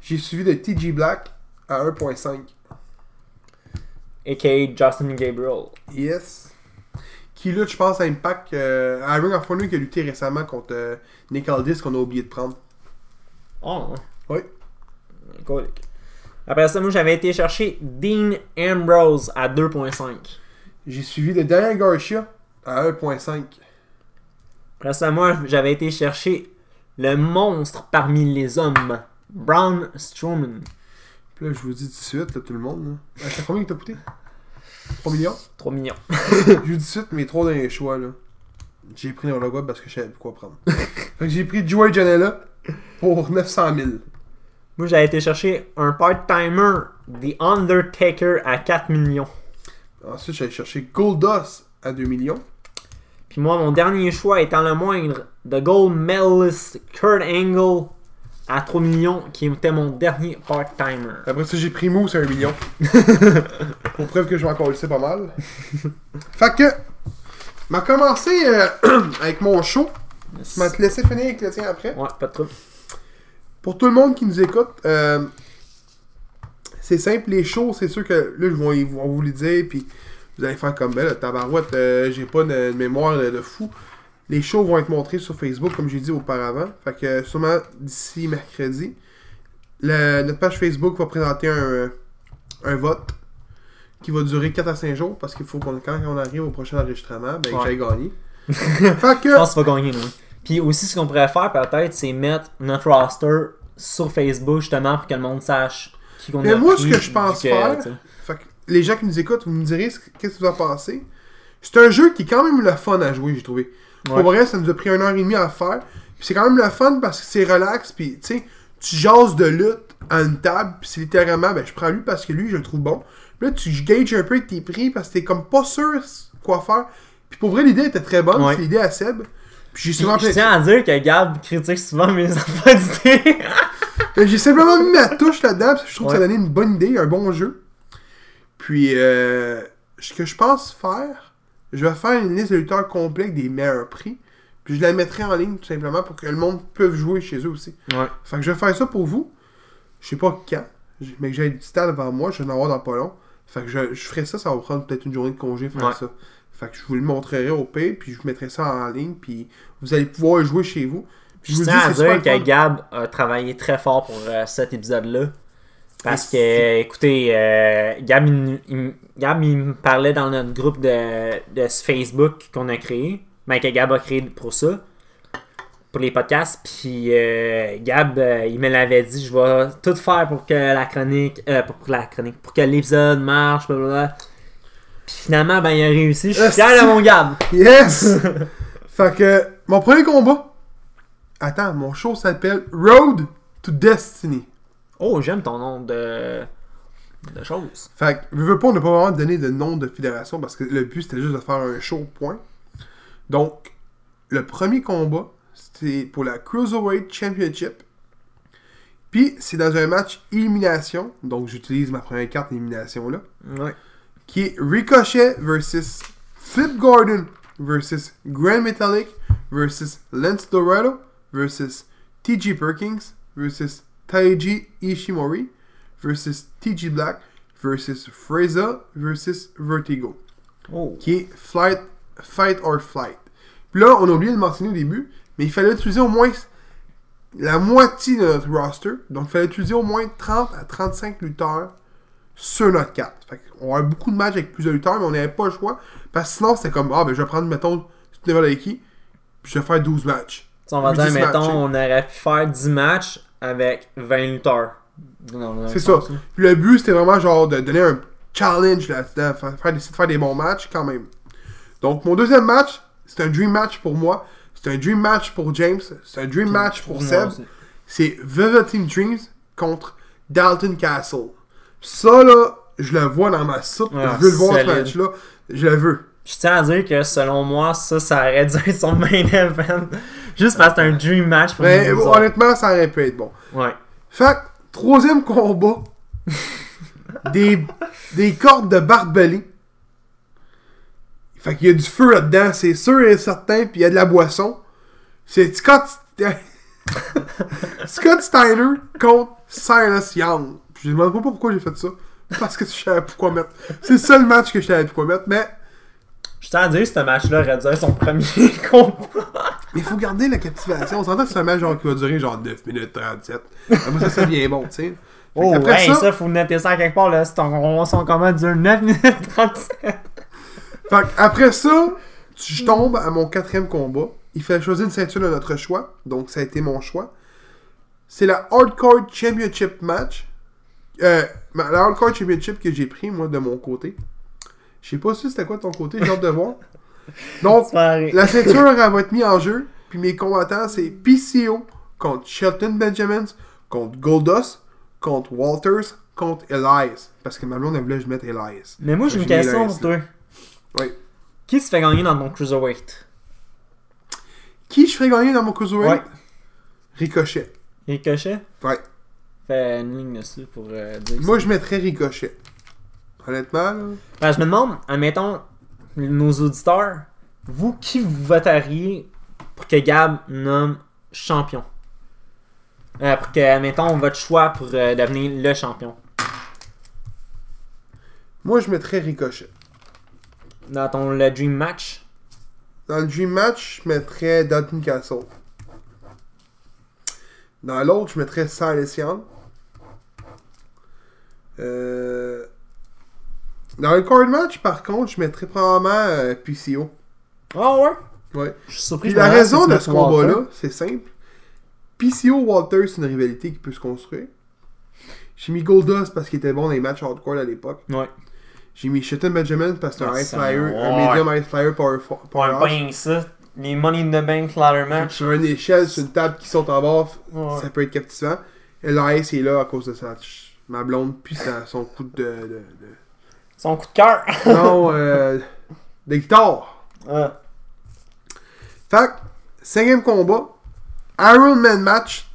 J'ai suivi de TG Black à 1.5. A.K.A. Justin Gabriel. Yes. Qui lutte, je pense, à Impact, euh, à Ring of Honor qui a lutté récemment contre euh, Nick Aldis qu'on a oublié de prendre. Oh, Oui. Cool. Après ça, moi, j'avais été chercher Dean Ambrose à 2.5. J'ai suivi de Daniel Garcia à 1.5. Après ça, moi, j'avais été chercher le monstre parmi les hommes, Braun Strowman. Puis là, je vous dis tout de suite, là, tout le monde. Là. À combien que t'as coûté? 3 millions? 3 millions. [laughs] Je vous dis tout de suite, mes trois derniers choix, là. J'ai pris le logo parce que je savais quoi prendre. [laughs] fait que j'ai pris Joey Janela pour 900 000. Moi, j'avais été chercher un part-timer, The Undertaker, à 4 millions. Ensuite, j'allais chercher Goldust à 2 millions. Puis moi, mon dernier choix étant le moindre, The Gold Medalist Kurt Angle à 3 millions, qui était mon dernier part-timer. Après ça, j'ai pris Moose à 1 million. [laughs] Pour preuve que je vais encore le pas mal. fait que, m'a commencé euh, [clears throat] avec mon show. Vais te laisser finir avec le tien après. Ouais, pas de trouble. Pour tout le monde qui nous écoute, euh, c'est simple, les shows, c'est sûr que là, je vais, ils vont vous le dire, puis vous allez faire comme ben, là, tabarouette, euh, j'ai pas de, de mémoire de, de fou. Les shows vont être montrés sur Facebook, comme j'ai dit auparavant. Fait que sûrement d'ici mercredi, le- notre page Facebook va présenter un, un vote qui va durer 4 à 5 jours parce qu'il faut qu'on quand on arrive au prochain enregistrement, ben que Ouais. j'aille gagner. [laughs] fait que Je pense va gagner, nous. Puis aussi, ce qu'on pourrait faire, peut-être, c'est mettre notre roster sur Facebook, justement, pour que le monde sache qui Mais moi, ce que je pense que, faire-. Fait que les gens qui nous écoutent, vous me direz ce- qu'est-ce que vous en pensez. C'est un jeu qui est quand même le fun à jouer, j'ai trouvé. Ouais. Pour vrai, ça nous a pris une heure et demie à faire. Puis c'est quand même le fun parce que c'est relax. Puis tu sais, tu jases de lutte à une table. Puis c'est littéralement, ben je prends lui parce que lui, je le trouve bon. Puis là, tu gages un peu avec tes prix parce que t'es comme pas sûr quoi faire. Puis pour vrai, l'idée était très bonne. Ouais. C'est l'idée à Seb. Puis j'ai souvent je tiens à dire que Gab critique souvent mes [laughs] affaires d'idées. Mais J'ai simplement mis ma touche là-dedans parce que je trouve que ça donnait une bonne idée, un bon jeu. Puis, euh, ce que je pense faire, je vais faire une liste de lutteurs complète des meilleurs prix. Puis je la mettrai en ligne tout simplement pour que le monde puisse jouer chez eux aussi. Ouais. Fait que je vais faire ça pour vous. Je sais pas quand, mais que j'ai du temps devant moi, je vais en avoir dans pas long. Fait que je, je ferai ça, ça va prendre peut-être une journée de congé faire Ouais. ça. Fait que je vous le montrerai au P, puis je vous mettrai ça en ligne, puis vous allez pouvoir jouer chez vous. Puis Je tiens à dire que. Gab a travaillé très fort pour euh, cet épisode-là. Parce que, écoutez, euh, Gab, il, il- Gab, il me parlait dans notre groupe de, de Facebook qu'on a créé. Ben, que Gab a créé pour ça. Pour les podcasts. Puis euh, Gab, euh, il me l'avait dit, je vais tout faire pour que la chronique. euh, pour, pour la chronique. Pour que l'épisode marche, blablabla. Puis finalement, ben, il a réussi. Je suis fier de mon Gab. Yes! [laughs] fait que, mon premier combat. Attends, mon show s'appelle Road to Destiny. Oh, j'aime ton nom de. de choses. Fait que, veux, pas, on n'a pas vraiment donné de nom de fédération parce que le but c'était juste de faire un show, point. Donc, le premier combat, c'était pour la Cruiserweight Championship. Puis, c'est dans un match élimination. Donc, j'utilise ma première carte d'élimination là. Ouais. qui est Ricochet versus Flip Gordon versus Grand Metallic versus Lance Dorado versus TG Perkins versus Taiji Ishimori versus TG Black versus Fraser versus Vertigo Oh. qui est Flight, Fight or Flight. Puis là, on a oublié de le mentionner au début, mais il fallait utiliser au moins la moitié de notre roster. Donc, il fallait utiliser au moins 30 à 35 lutteurs sur notre carte. Fait qu'on a beaucoup de matchs avec plusieurs lutteurs, mais on n'avait pas le choix. Parce que sinon, c'était comme, ah, ben, je vais prendre, mettons, tu avec qui, puis je vais faire 12 matchs. On va dire, 10 mettons, matchs. on aurait pu faire 10 matchs avec 20 lutteurs. C'est ça. le but, c'était vraiment genre de donner un challenge là-dedans, faire, faire, essayer de faire des bons matchs quand même. Donc, mon deuxième match, c'est un dream match pour moi. C'est un dream match pour James. C'est un dream match pour Seb. C'est Velveteen Dreams contre Dalton Castle. Ça, là, je le vois dans ma soupe. Ah, je veux le voir ce match-là. Je le veux. Je tiens à dire que selon moi, ça, ça aurait dû être son main event. Juste parce que c'est un dream match pour Mais nous honnêtement, ça aurait pu être bon. Ouais. Fait troisième combat. [laughs] des, des cordes de barbelé. Fait qu'il y a du feu là-dedans, c'est sûr et certain, puis il y a de la boisson. C'est Scott... [laughs] Scott Steiner contre Silas Young. Puis je me demande pas pourquoi j'ai fait ça. Parce que je savais pas quoi mettre. C'est le seul match que je savais pas quoi mettre, mais Je à dire que ce match-là aurait dû être son premier [laughs] combat. il faut garder la captivation. On s'entend que c'est un match genre, qui va durer genre 9 minutes 37. Après ça, ça devient bon, tu sais. Oh, ouais, ça- ça, faut noter ça quelque part. Là. C'est ton, son combat dure 9 minutes 37. Fait que après ça, tu- je tombe à mon quatrième combat. Il fallait choisir une ceinture de notre choix. Donc, ça a été mon choix. C'est la Hardcore Championship match. Euh, la Hardcore Championship que j'ai pris, moi, de mon côté. Je sais pas si c'était quoi de ton côté, j'ai hâte de voir. [laughs] Donc, la ceinture elle va être mise en jeu. Puis mes combattants, c'est PCO contre Shelton Benjamins, contre Goldust, contre Walters, contre Elias. Parce que ma blonde, elle voulait que je mette Elias. Mais moi, j'ai une question pour toi. Oui. Qui se fait gagner dans mon cruiserweight? Qui je ferais gagner dans mon cruiserweight? Ouais. Ricochet. Ricochet? Ouais. Fais une ligne dessus pour euh, dire. Moi, je mettrais Ricochet. Honnêtement. Ben, je me demande, admettons, nos auditeurs, vous, qui vous voteriez pour que Gab nomme champion? Euh, Pour que, admettons, votre choix pour euh, devenir le champion. Moi, je mettrais Ricochet. Dans ton le Dream Match? Dans le Dream Match, je mettrais Dalton Castle. Dans l'autre, je mettrais Silas Young. Euh, Dans le Cord Match, par contre, je mettrais probablement euh, PCO. Ah ouais? Ouais. Je suis surpris. Puis la raison de ce combat-là, c'est simple. PCO Walter, c'est une rivalité qui peut se construire. J'ai mis Goldust parce qu'il était bon dans les matchs hardcore à l'époque. Ouais. J'ai mis Shelton Benjamin parce que c'est un Ah, Ice Flyer, un medium Ice Flyer power, Ouais, power pas rien que ça. Les Money in the Bank ladder match. Sur une échelle, sur une table qui saute en bas, Ouais. ça peut être captivant. Et l'Ice est là à cause de ça. Ma blonde, puis son coup de. Son coup de cœur. [laughs] Non, euh, de guitare. Ouais. Fait que, cinquième combat, Iron Man match,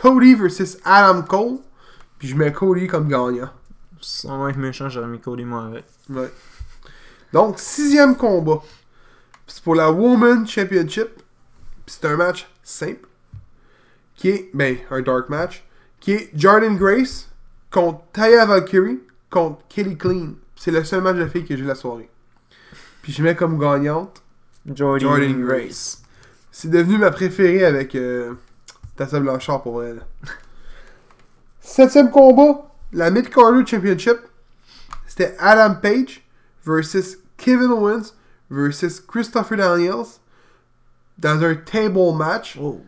Cody versus Adam Cole. Puis je mets Cody comme gagnant. Sans être méchant, j'aurais mis Cody moi avec. Ouais. Donc, sixième combat. C'est pour la Woman Championship. Puis C'est un match simple. Qui est, ben, un dark match. Qui est Jordan Grace contre Taya Valkyrie contre Kelly Clean. C'est le seul match de filles que j'ai la soirée. Puis je mets comme gagnante. Jordan, Jordan Grace. C'est devenu ma préférée avec euh, Tessa Blanchard pour elle. Septième combat, la Mid-Carter Championship. C'était Adam Page versus Kevin Owens versus Christopher Daniels dans un table match. Oh.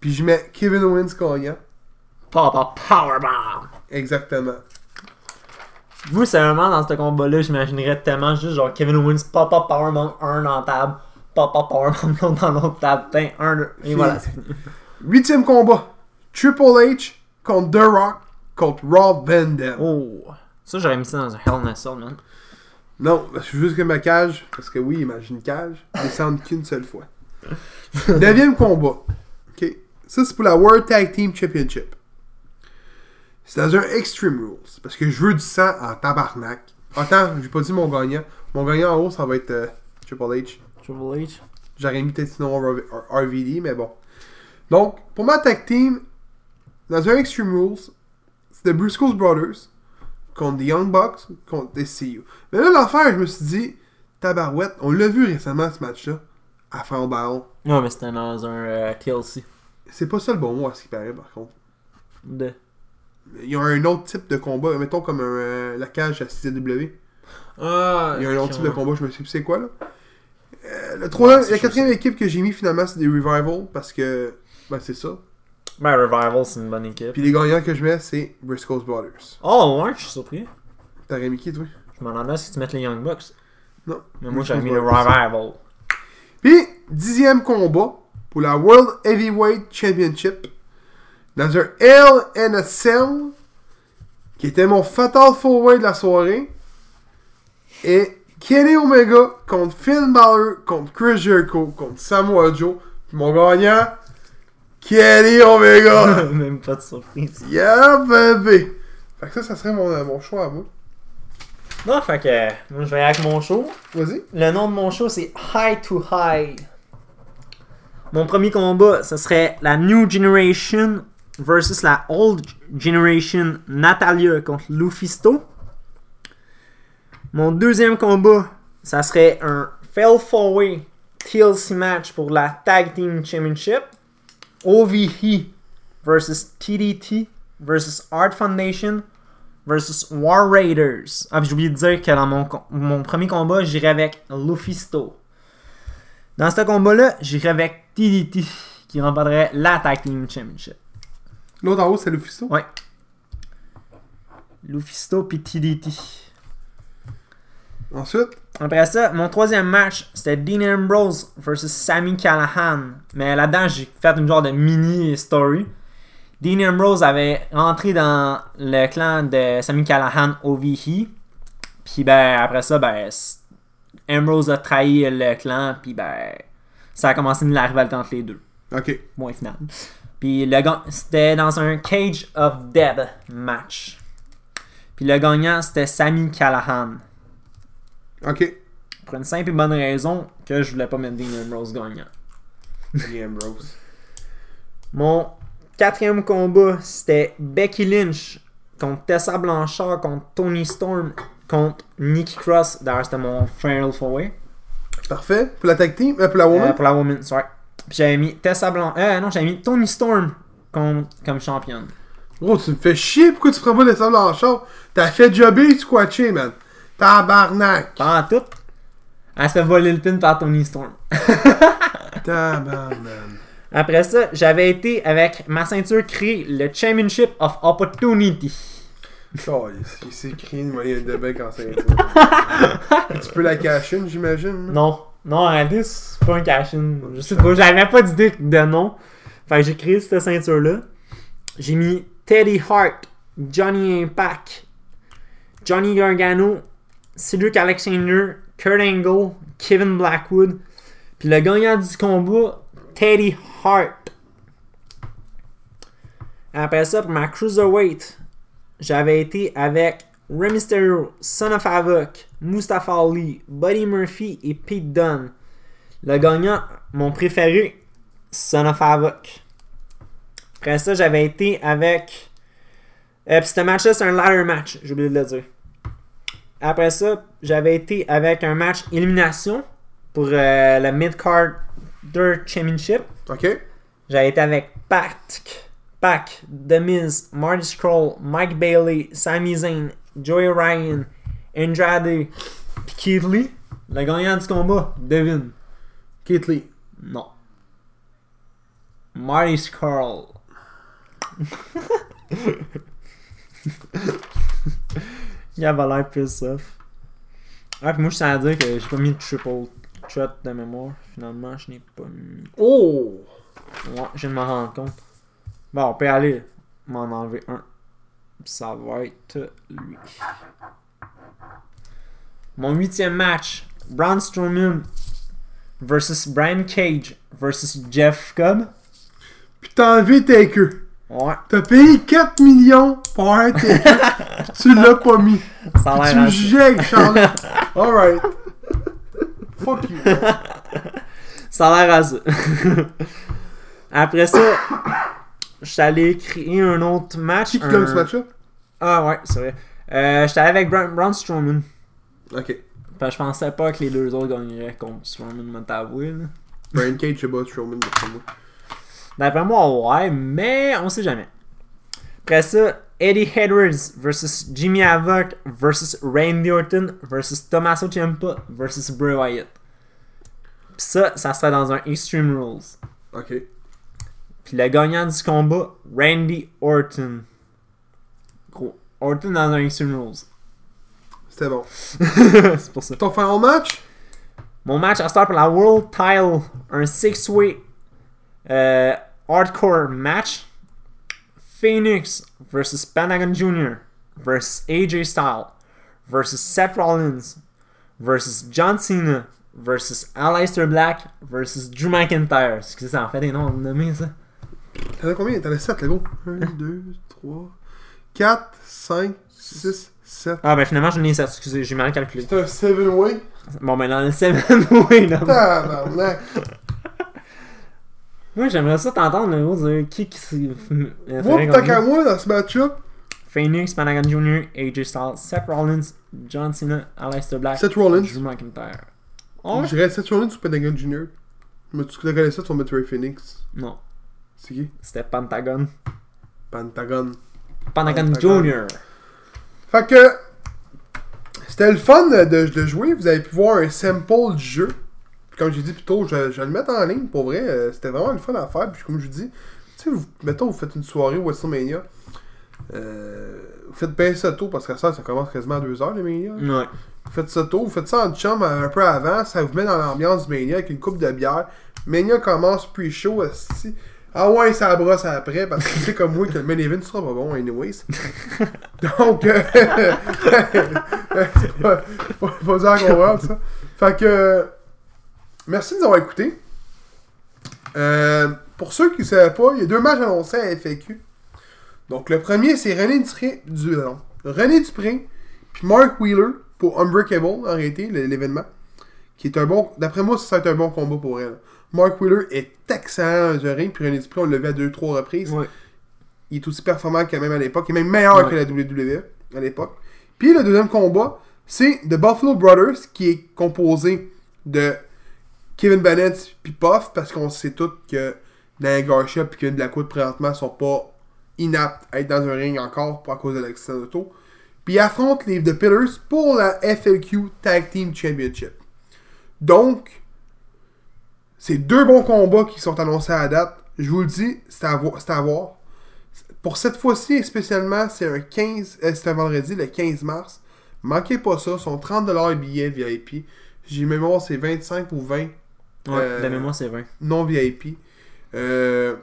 Puis je mets Kevin Owens gagnant. Papa Powerbomb. Exactement. Moi, sérieusement, dans ce combat-là, j'imaginerais tellement juste genre Kevin Owens, Papa Powerbomb, un dans la table, Papa Powerbomb, l'autre dans l'autre table, Tain, un, deux, et voilà. [laughs] Huitième combat, Triple H contre The Rock contre Rob Van Dam. Oh. Ça, j'aurais mis ça dans un Hell in a Cell, man. Non, je suis juste que ma cage, parce que oui, imagine une cage, descendre [laughs] qu'une seule fois. Neuvième combat. Ok. Ça, c'est pour la World Tag Team Championship. C'est dans un Extreme Rules. Parce que je veux du sang en tabarnak. Attends, j'ai pas dit mon gagnant. Mon gagnant en haut, ça va être euh, Triple H. Triple H. J'aurais mis peut-être sinon RV- RVD, mais bon. Donc, pour ma tag team, dans un Extreme Rules, c'est The Briscoes Brothers contre The Young Bucks contre The CU. Mais là, l'affaire, je me suis dit, tabarouette, on l'a vu récemment ce match-là, à Final Battle. Non, mais c'était dans un euh, TLC. C'est pas ça le bon mot à ce qui paraît, par contre. De. Il y a un autre type de combat, mettons comme un, euh, la cage à CW. Ah, Il y a un autre type de combat, je me sais plus c'est quoi là? Euh, le troisième, la quatrième équipe que j'ai mis finalement, c'est des Revival, parce que, ben c'est ça. Ben, Revival, c'est une bonne équipe. Puis les gagnants que je mets, c'est Briscoes Brothers. Oh, ouais, je suis surpris. T'aurais mis qui, toi? Je me demandais si tu mettes les Young Bucks. Non. Mais moi, j'avais mis le Brothers. Revival. Puis, dixième combat pour la World Heavyweight Championship dans un Hell in a Cell qui était mon fatal four-way de la soirée. Et Kenny Omega contre Finn Balor contre Chris Jericho contre Samoa Joe. Puis mon gagnant, Kenny Omega. [laughs] Même pas de surprise. yeah, baby. Fait que ça, ça serait mon, mon choix à moi. Non, fait que moi, je vais avec mon show. Vas-y. Le nom de mon show, c'est High to High. Mon premier combat, ce serait la New Generation versus la Old Generation Natalia contre Lufisto. Mon deuxième combat, ça serait un Fail Four-Way TLC match pour la Tag Team Championship. OVE versus TDT versus Art Foundation versus War Raiders. Ah, j'ai oublié de dire que dans mon, mon premier combat, j'irai avec Lufisto. Dans ce combat-là, j'irai avec TDT qui remporterait la Tag Team Championship. L'autre en haut, c'est le Fusto. Ouais. Lufisto puis TDT. Ensuite, Après ça, mon troisième match, c'était Dean Ambrose versus Sammy Callahan. Mais là-dedans, j'ai fait une genre de mini story. Dean Ambrose avait rentré dans le clan de Sammy Callahan OVE. Puis ben après ça, ben Ambrose a trahi le clan. Puis ben ça a commencé la rivalité entre les deux. ok. Point final. Puis le c'était dans un Cage of Dead match. Puis le gagnant, c'était Sammy Callahan. Ok. Pour une simple et bonne raison que je voulais pas mettre Dean Ambrose gagnant. [laughs] The Ambrose. Mon quatrième combat, c'était Becky Lynch contre Tessa Blanchard, contre Tony Storm, contre Nikki Cross. D'ailleurs, c'était mon Fatal Four-Way. Parfait. Pour la tag team, euh, pour la euh, woman? pour la Women's, ouais. J'avais mis Tessa Blanc. Euh, non, j'avais mis Tony Storm comme, comme championne. Gros, tu me fais chier, pourquoi tu prends pas en char? T'as fait jobber, tu squatché, man. Tabarnak. Pendant tout, elle se fait voler le pin par Tony Storm. [laughs] Tabarnak. Après ça, j'avais été avec ma ceinture créée le Championship of Opportunity. Oh, il s'est écrit une moyenne de bec en ceinture. [laughs] tu peux la cacher, j'imagine. Non, non, arrêtez, c'est pas un cash-in. Je sais pas, j'avais pas d'idée de nom. Fait que j'ai créé cette ceinture-là. J'ai mis Teddy Hart, Johnny Impact, Johnny Gargano, Cedric Alexander, Kurt Angle, Kevin Blackwood. Puis le gagnant du combat, Teddy Hart. Après ça, pour ma Cruiserweight, j'avais été avec Rey Mysterio, Son of Havoc, Mustafa Ali, Buddy Murphy et Pete Dunne. Le gagnant, mon préféré, Son of Havoc. Après ça, j'avais été avec. Euh, puis ce match-là, c'est un ladder match, j'ai oublié de le dire. Après ça, j'avais été avec un match élimination pour euh, le Mid-Card Championship. Ok. J'avais été avec Pac, Pac, The Miz, Marty Scroll, Mike Bailey, Sami Zayn, Joey Ryan, Andrade, puis Keith Lee. Le gagnant du combat, Devin. Kate Lee. Non. Marty Scroll. Il [laughs] avait l'air pissed off. Ah, puis moi, je tiens à dire que j'ai pas mis de triple threat de mémoire. Finalement, je n'ai pas mis. Oh! Ouais, je viens de m'en rendre compte. Bon, on peut aller m'en enlever un. Ça va être lui. Mon huitième match. Braun Strowman versus Brian Cage versus Jeff Cobb. Puis t'as enlevé Taker. Ouais, T'as payé 4 millions pour un Taker. [laughs] tu l'as pas mis. ça a Tu l'air me assez. jettes, Charles. [laughs] Alright. Fuck you. Ça a l'air à ça. [laughs] Après ça, je allé créer un autre match. Qui un- gagne ce match-là? Ah ouais, c'est vrai. Euh, J'étais allé avec Braun, Braun Strowman. Ok. Que je pensais pas que les deux autres gagneraient contre Strowman, m'a t'avoué, là. Brian Cage, c'est pas Strowman, d'après moi. D'après moi, ouais, mais on sait jamais. Après ça, Eddie Edwards versus Jimmy Havoc versus Randy Orton versus Tommaso Ciampa versus Bray Wyatt. Pis ça, ça serait dans un Extreme Rules. Ok. Puis le gagnant du combat, Randy Orton. Gros, Orton dans un Extreme Rules. C'était bon. [laughs] C'est pour ça. Ton final match? Mon match à start pour la World Title, un six-way euh, hardcore match. Phoenix versus Pentagon Jr. versus AJ Styles versus Seth Rollins versus John Cena versus Aleister Black versus Drew McIntyre. Excusez, ça en fait des noms nommés ça. T'en as combien? T'en as 7, là, gros. 1, 2, 3, 4, 5, 6, 7. Ah ben finalement j'en ai 7, excusez, j'ai mal calculé. C'est un 7-way. Bon ben dans le 7-way [laughs] là. Tabarnak. Moi j'aimerais ça t'entendre le gros dire qui qui euh, Moi, tant qu'à moi, dans ce match-là, Phoenix, Panagan Jr., AJ Styles, Seth Rollins, John Cena, Aleister Black, Seth Rollins. Drew McIntyre. Oh, je dirais Seth Rollins ou Pentagon Jr. Mais tu connais ça, tu vas mettre Ray Phoenix? Non, C'est qui? c'était Pentagon. Pentagon. Pentagon Pentagon. Jr. Fait que c'était le fun de, de jouer. Vous avez pu voir un sample du jeu. Puis comme j'ai dit plus tôt, je, je vais le mettre en ligne. Pour vrai, euh, c'était vraiment le fun à faire. Puis comme je vous dis, tu sais, vous, mettons, vous faites une soirée WrestleMania. Euh, vous faites bien ça tôt parce que ça, ça commence quasiment à 2h les Mania. Ouais. Vous faites ça tôt, vous faites ça en chum un peu avant, ça vous met dans l'ambiance du Mania avec une coupe de bière. Mania commence pre-show, esti. Ah ouais, ça brosse après, parce que c'est comme moi que le main event sera pas bon, anyways. [laughs] Donc, euh, c'est [laughs] pas, pas, pas comprendre, ça. Fait que, euh, merci de nous avoir écoutés. Euh, pour ceux qui ne savaient pas, il y a deux matchs annoncés à FAQ. Donc, le premier, c'est René Dupré, du, non, René Dupré, puis Mark Wheeler pour Unbreakable, en réalité, l'événement. Qui est un bon. D'après moi, ça va être un bon combat pour elle. Mark Wheeler est excellent dans un ring, puis René Dupré, on l'a vu à deux, trois reprises. Ouais. Il est aussi performant que même à l'époque. Il est même meilleur Ouais. que la WWE à l'époque. Puis le deuxième combat, c'est The Buffalo Brothers, qui est composé de Kevin Bennett puis Puff, parce qu'on sait tous que Dan Garcia puis Kevin Blackwood présentement sont pas inaptes à être dans un ring encore pour à cause de l'accident d'auto. Puis ils affrontent les The Pillars pour la FLQ Tag Team Championship. Donc, c'est deux bons combats qui sont annoncés à la date. Je vous le dis, c'est à, vo- c'est à voir. Pour cette fois-ci, spécialement, c'est un 15, euh, c'est un vendredi, le 15 mars. Manquez pas ça, sont 30$ les billets VIP. J'ai mémoire, c'est 25 ou 20 Ouais, Euh, de mémoire, c'est vrai. non VIP. Euh,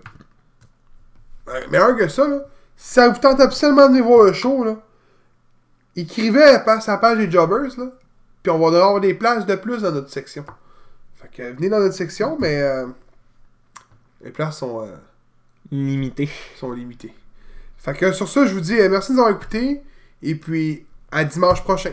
euh, meilleur que ça, là. Si ça vous tente absolument de venir voir le show, là, écrivez à la sa page des Jobbers, là. Puis on va avoir des places de plus dans notre section. Fait que venez dans notre section, mais euh, les places sont, euh, Limité. sont limitées. Fait que sur ça, je vous dis euh, merci de nous avoir écoutés. Et puis à dimanche prochain.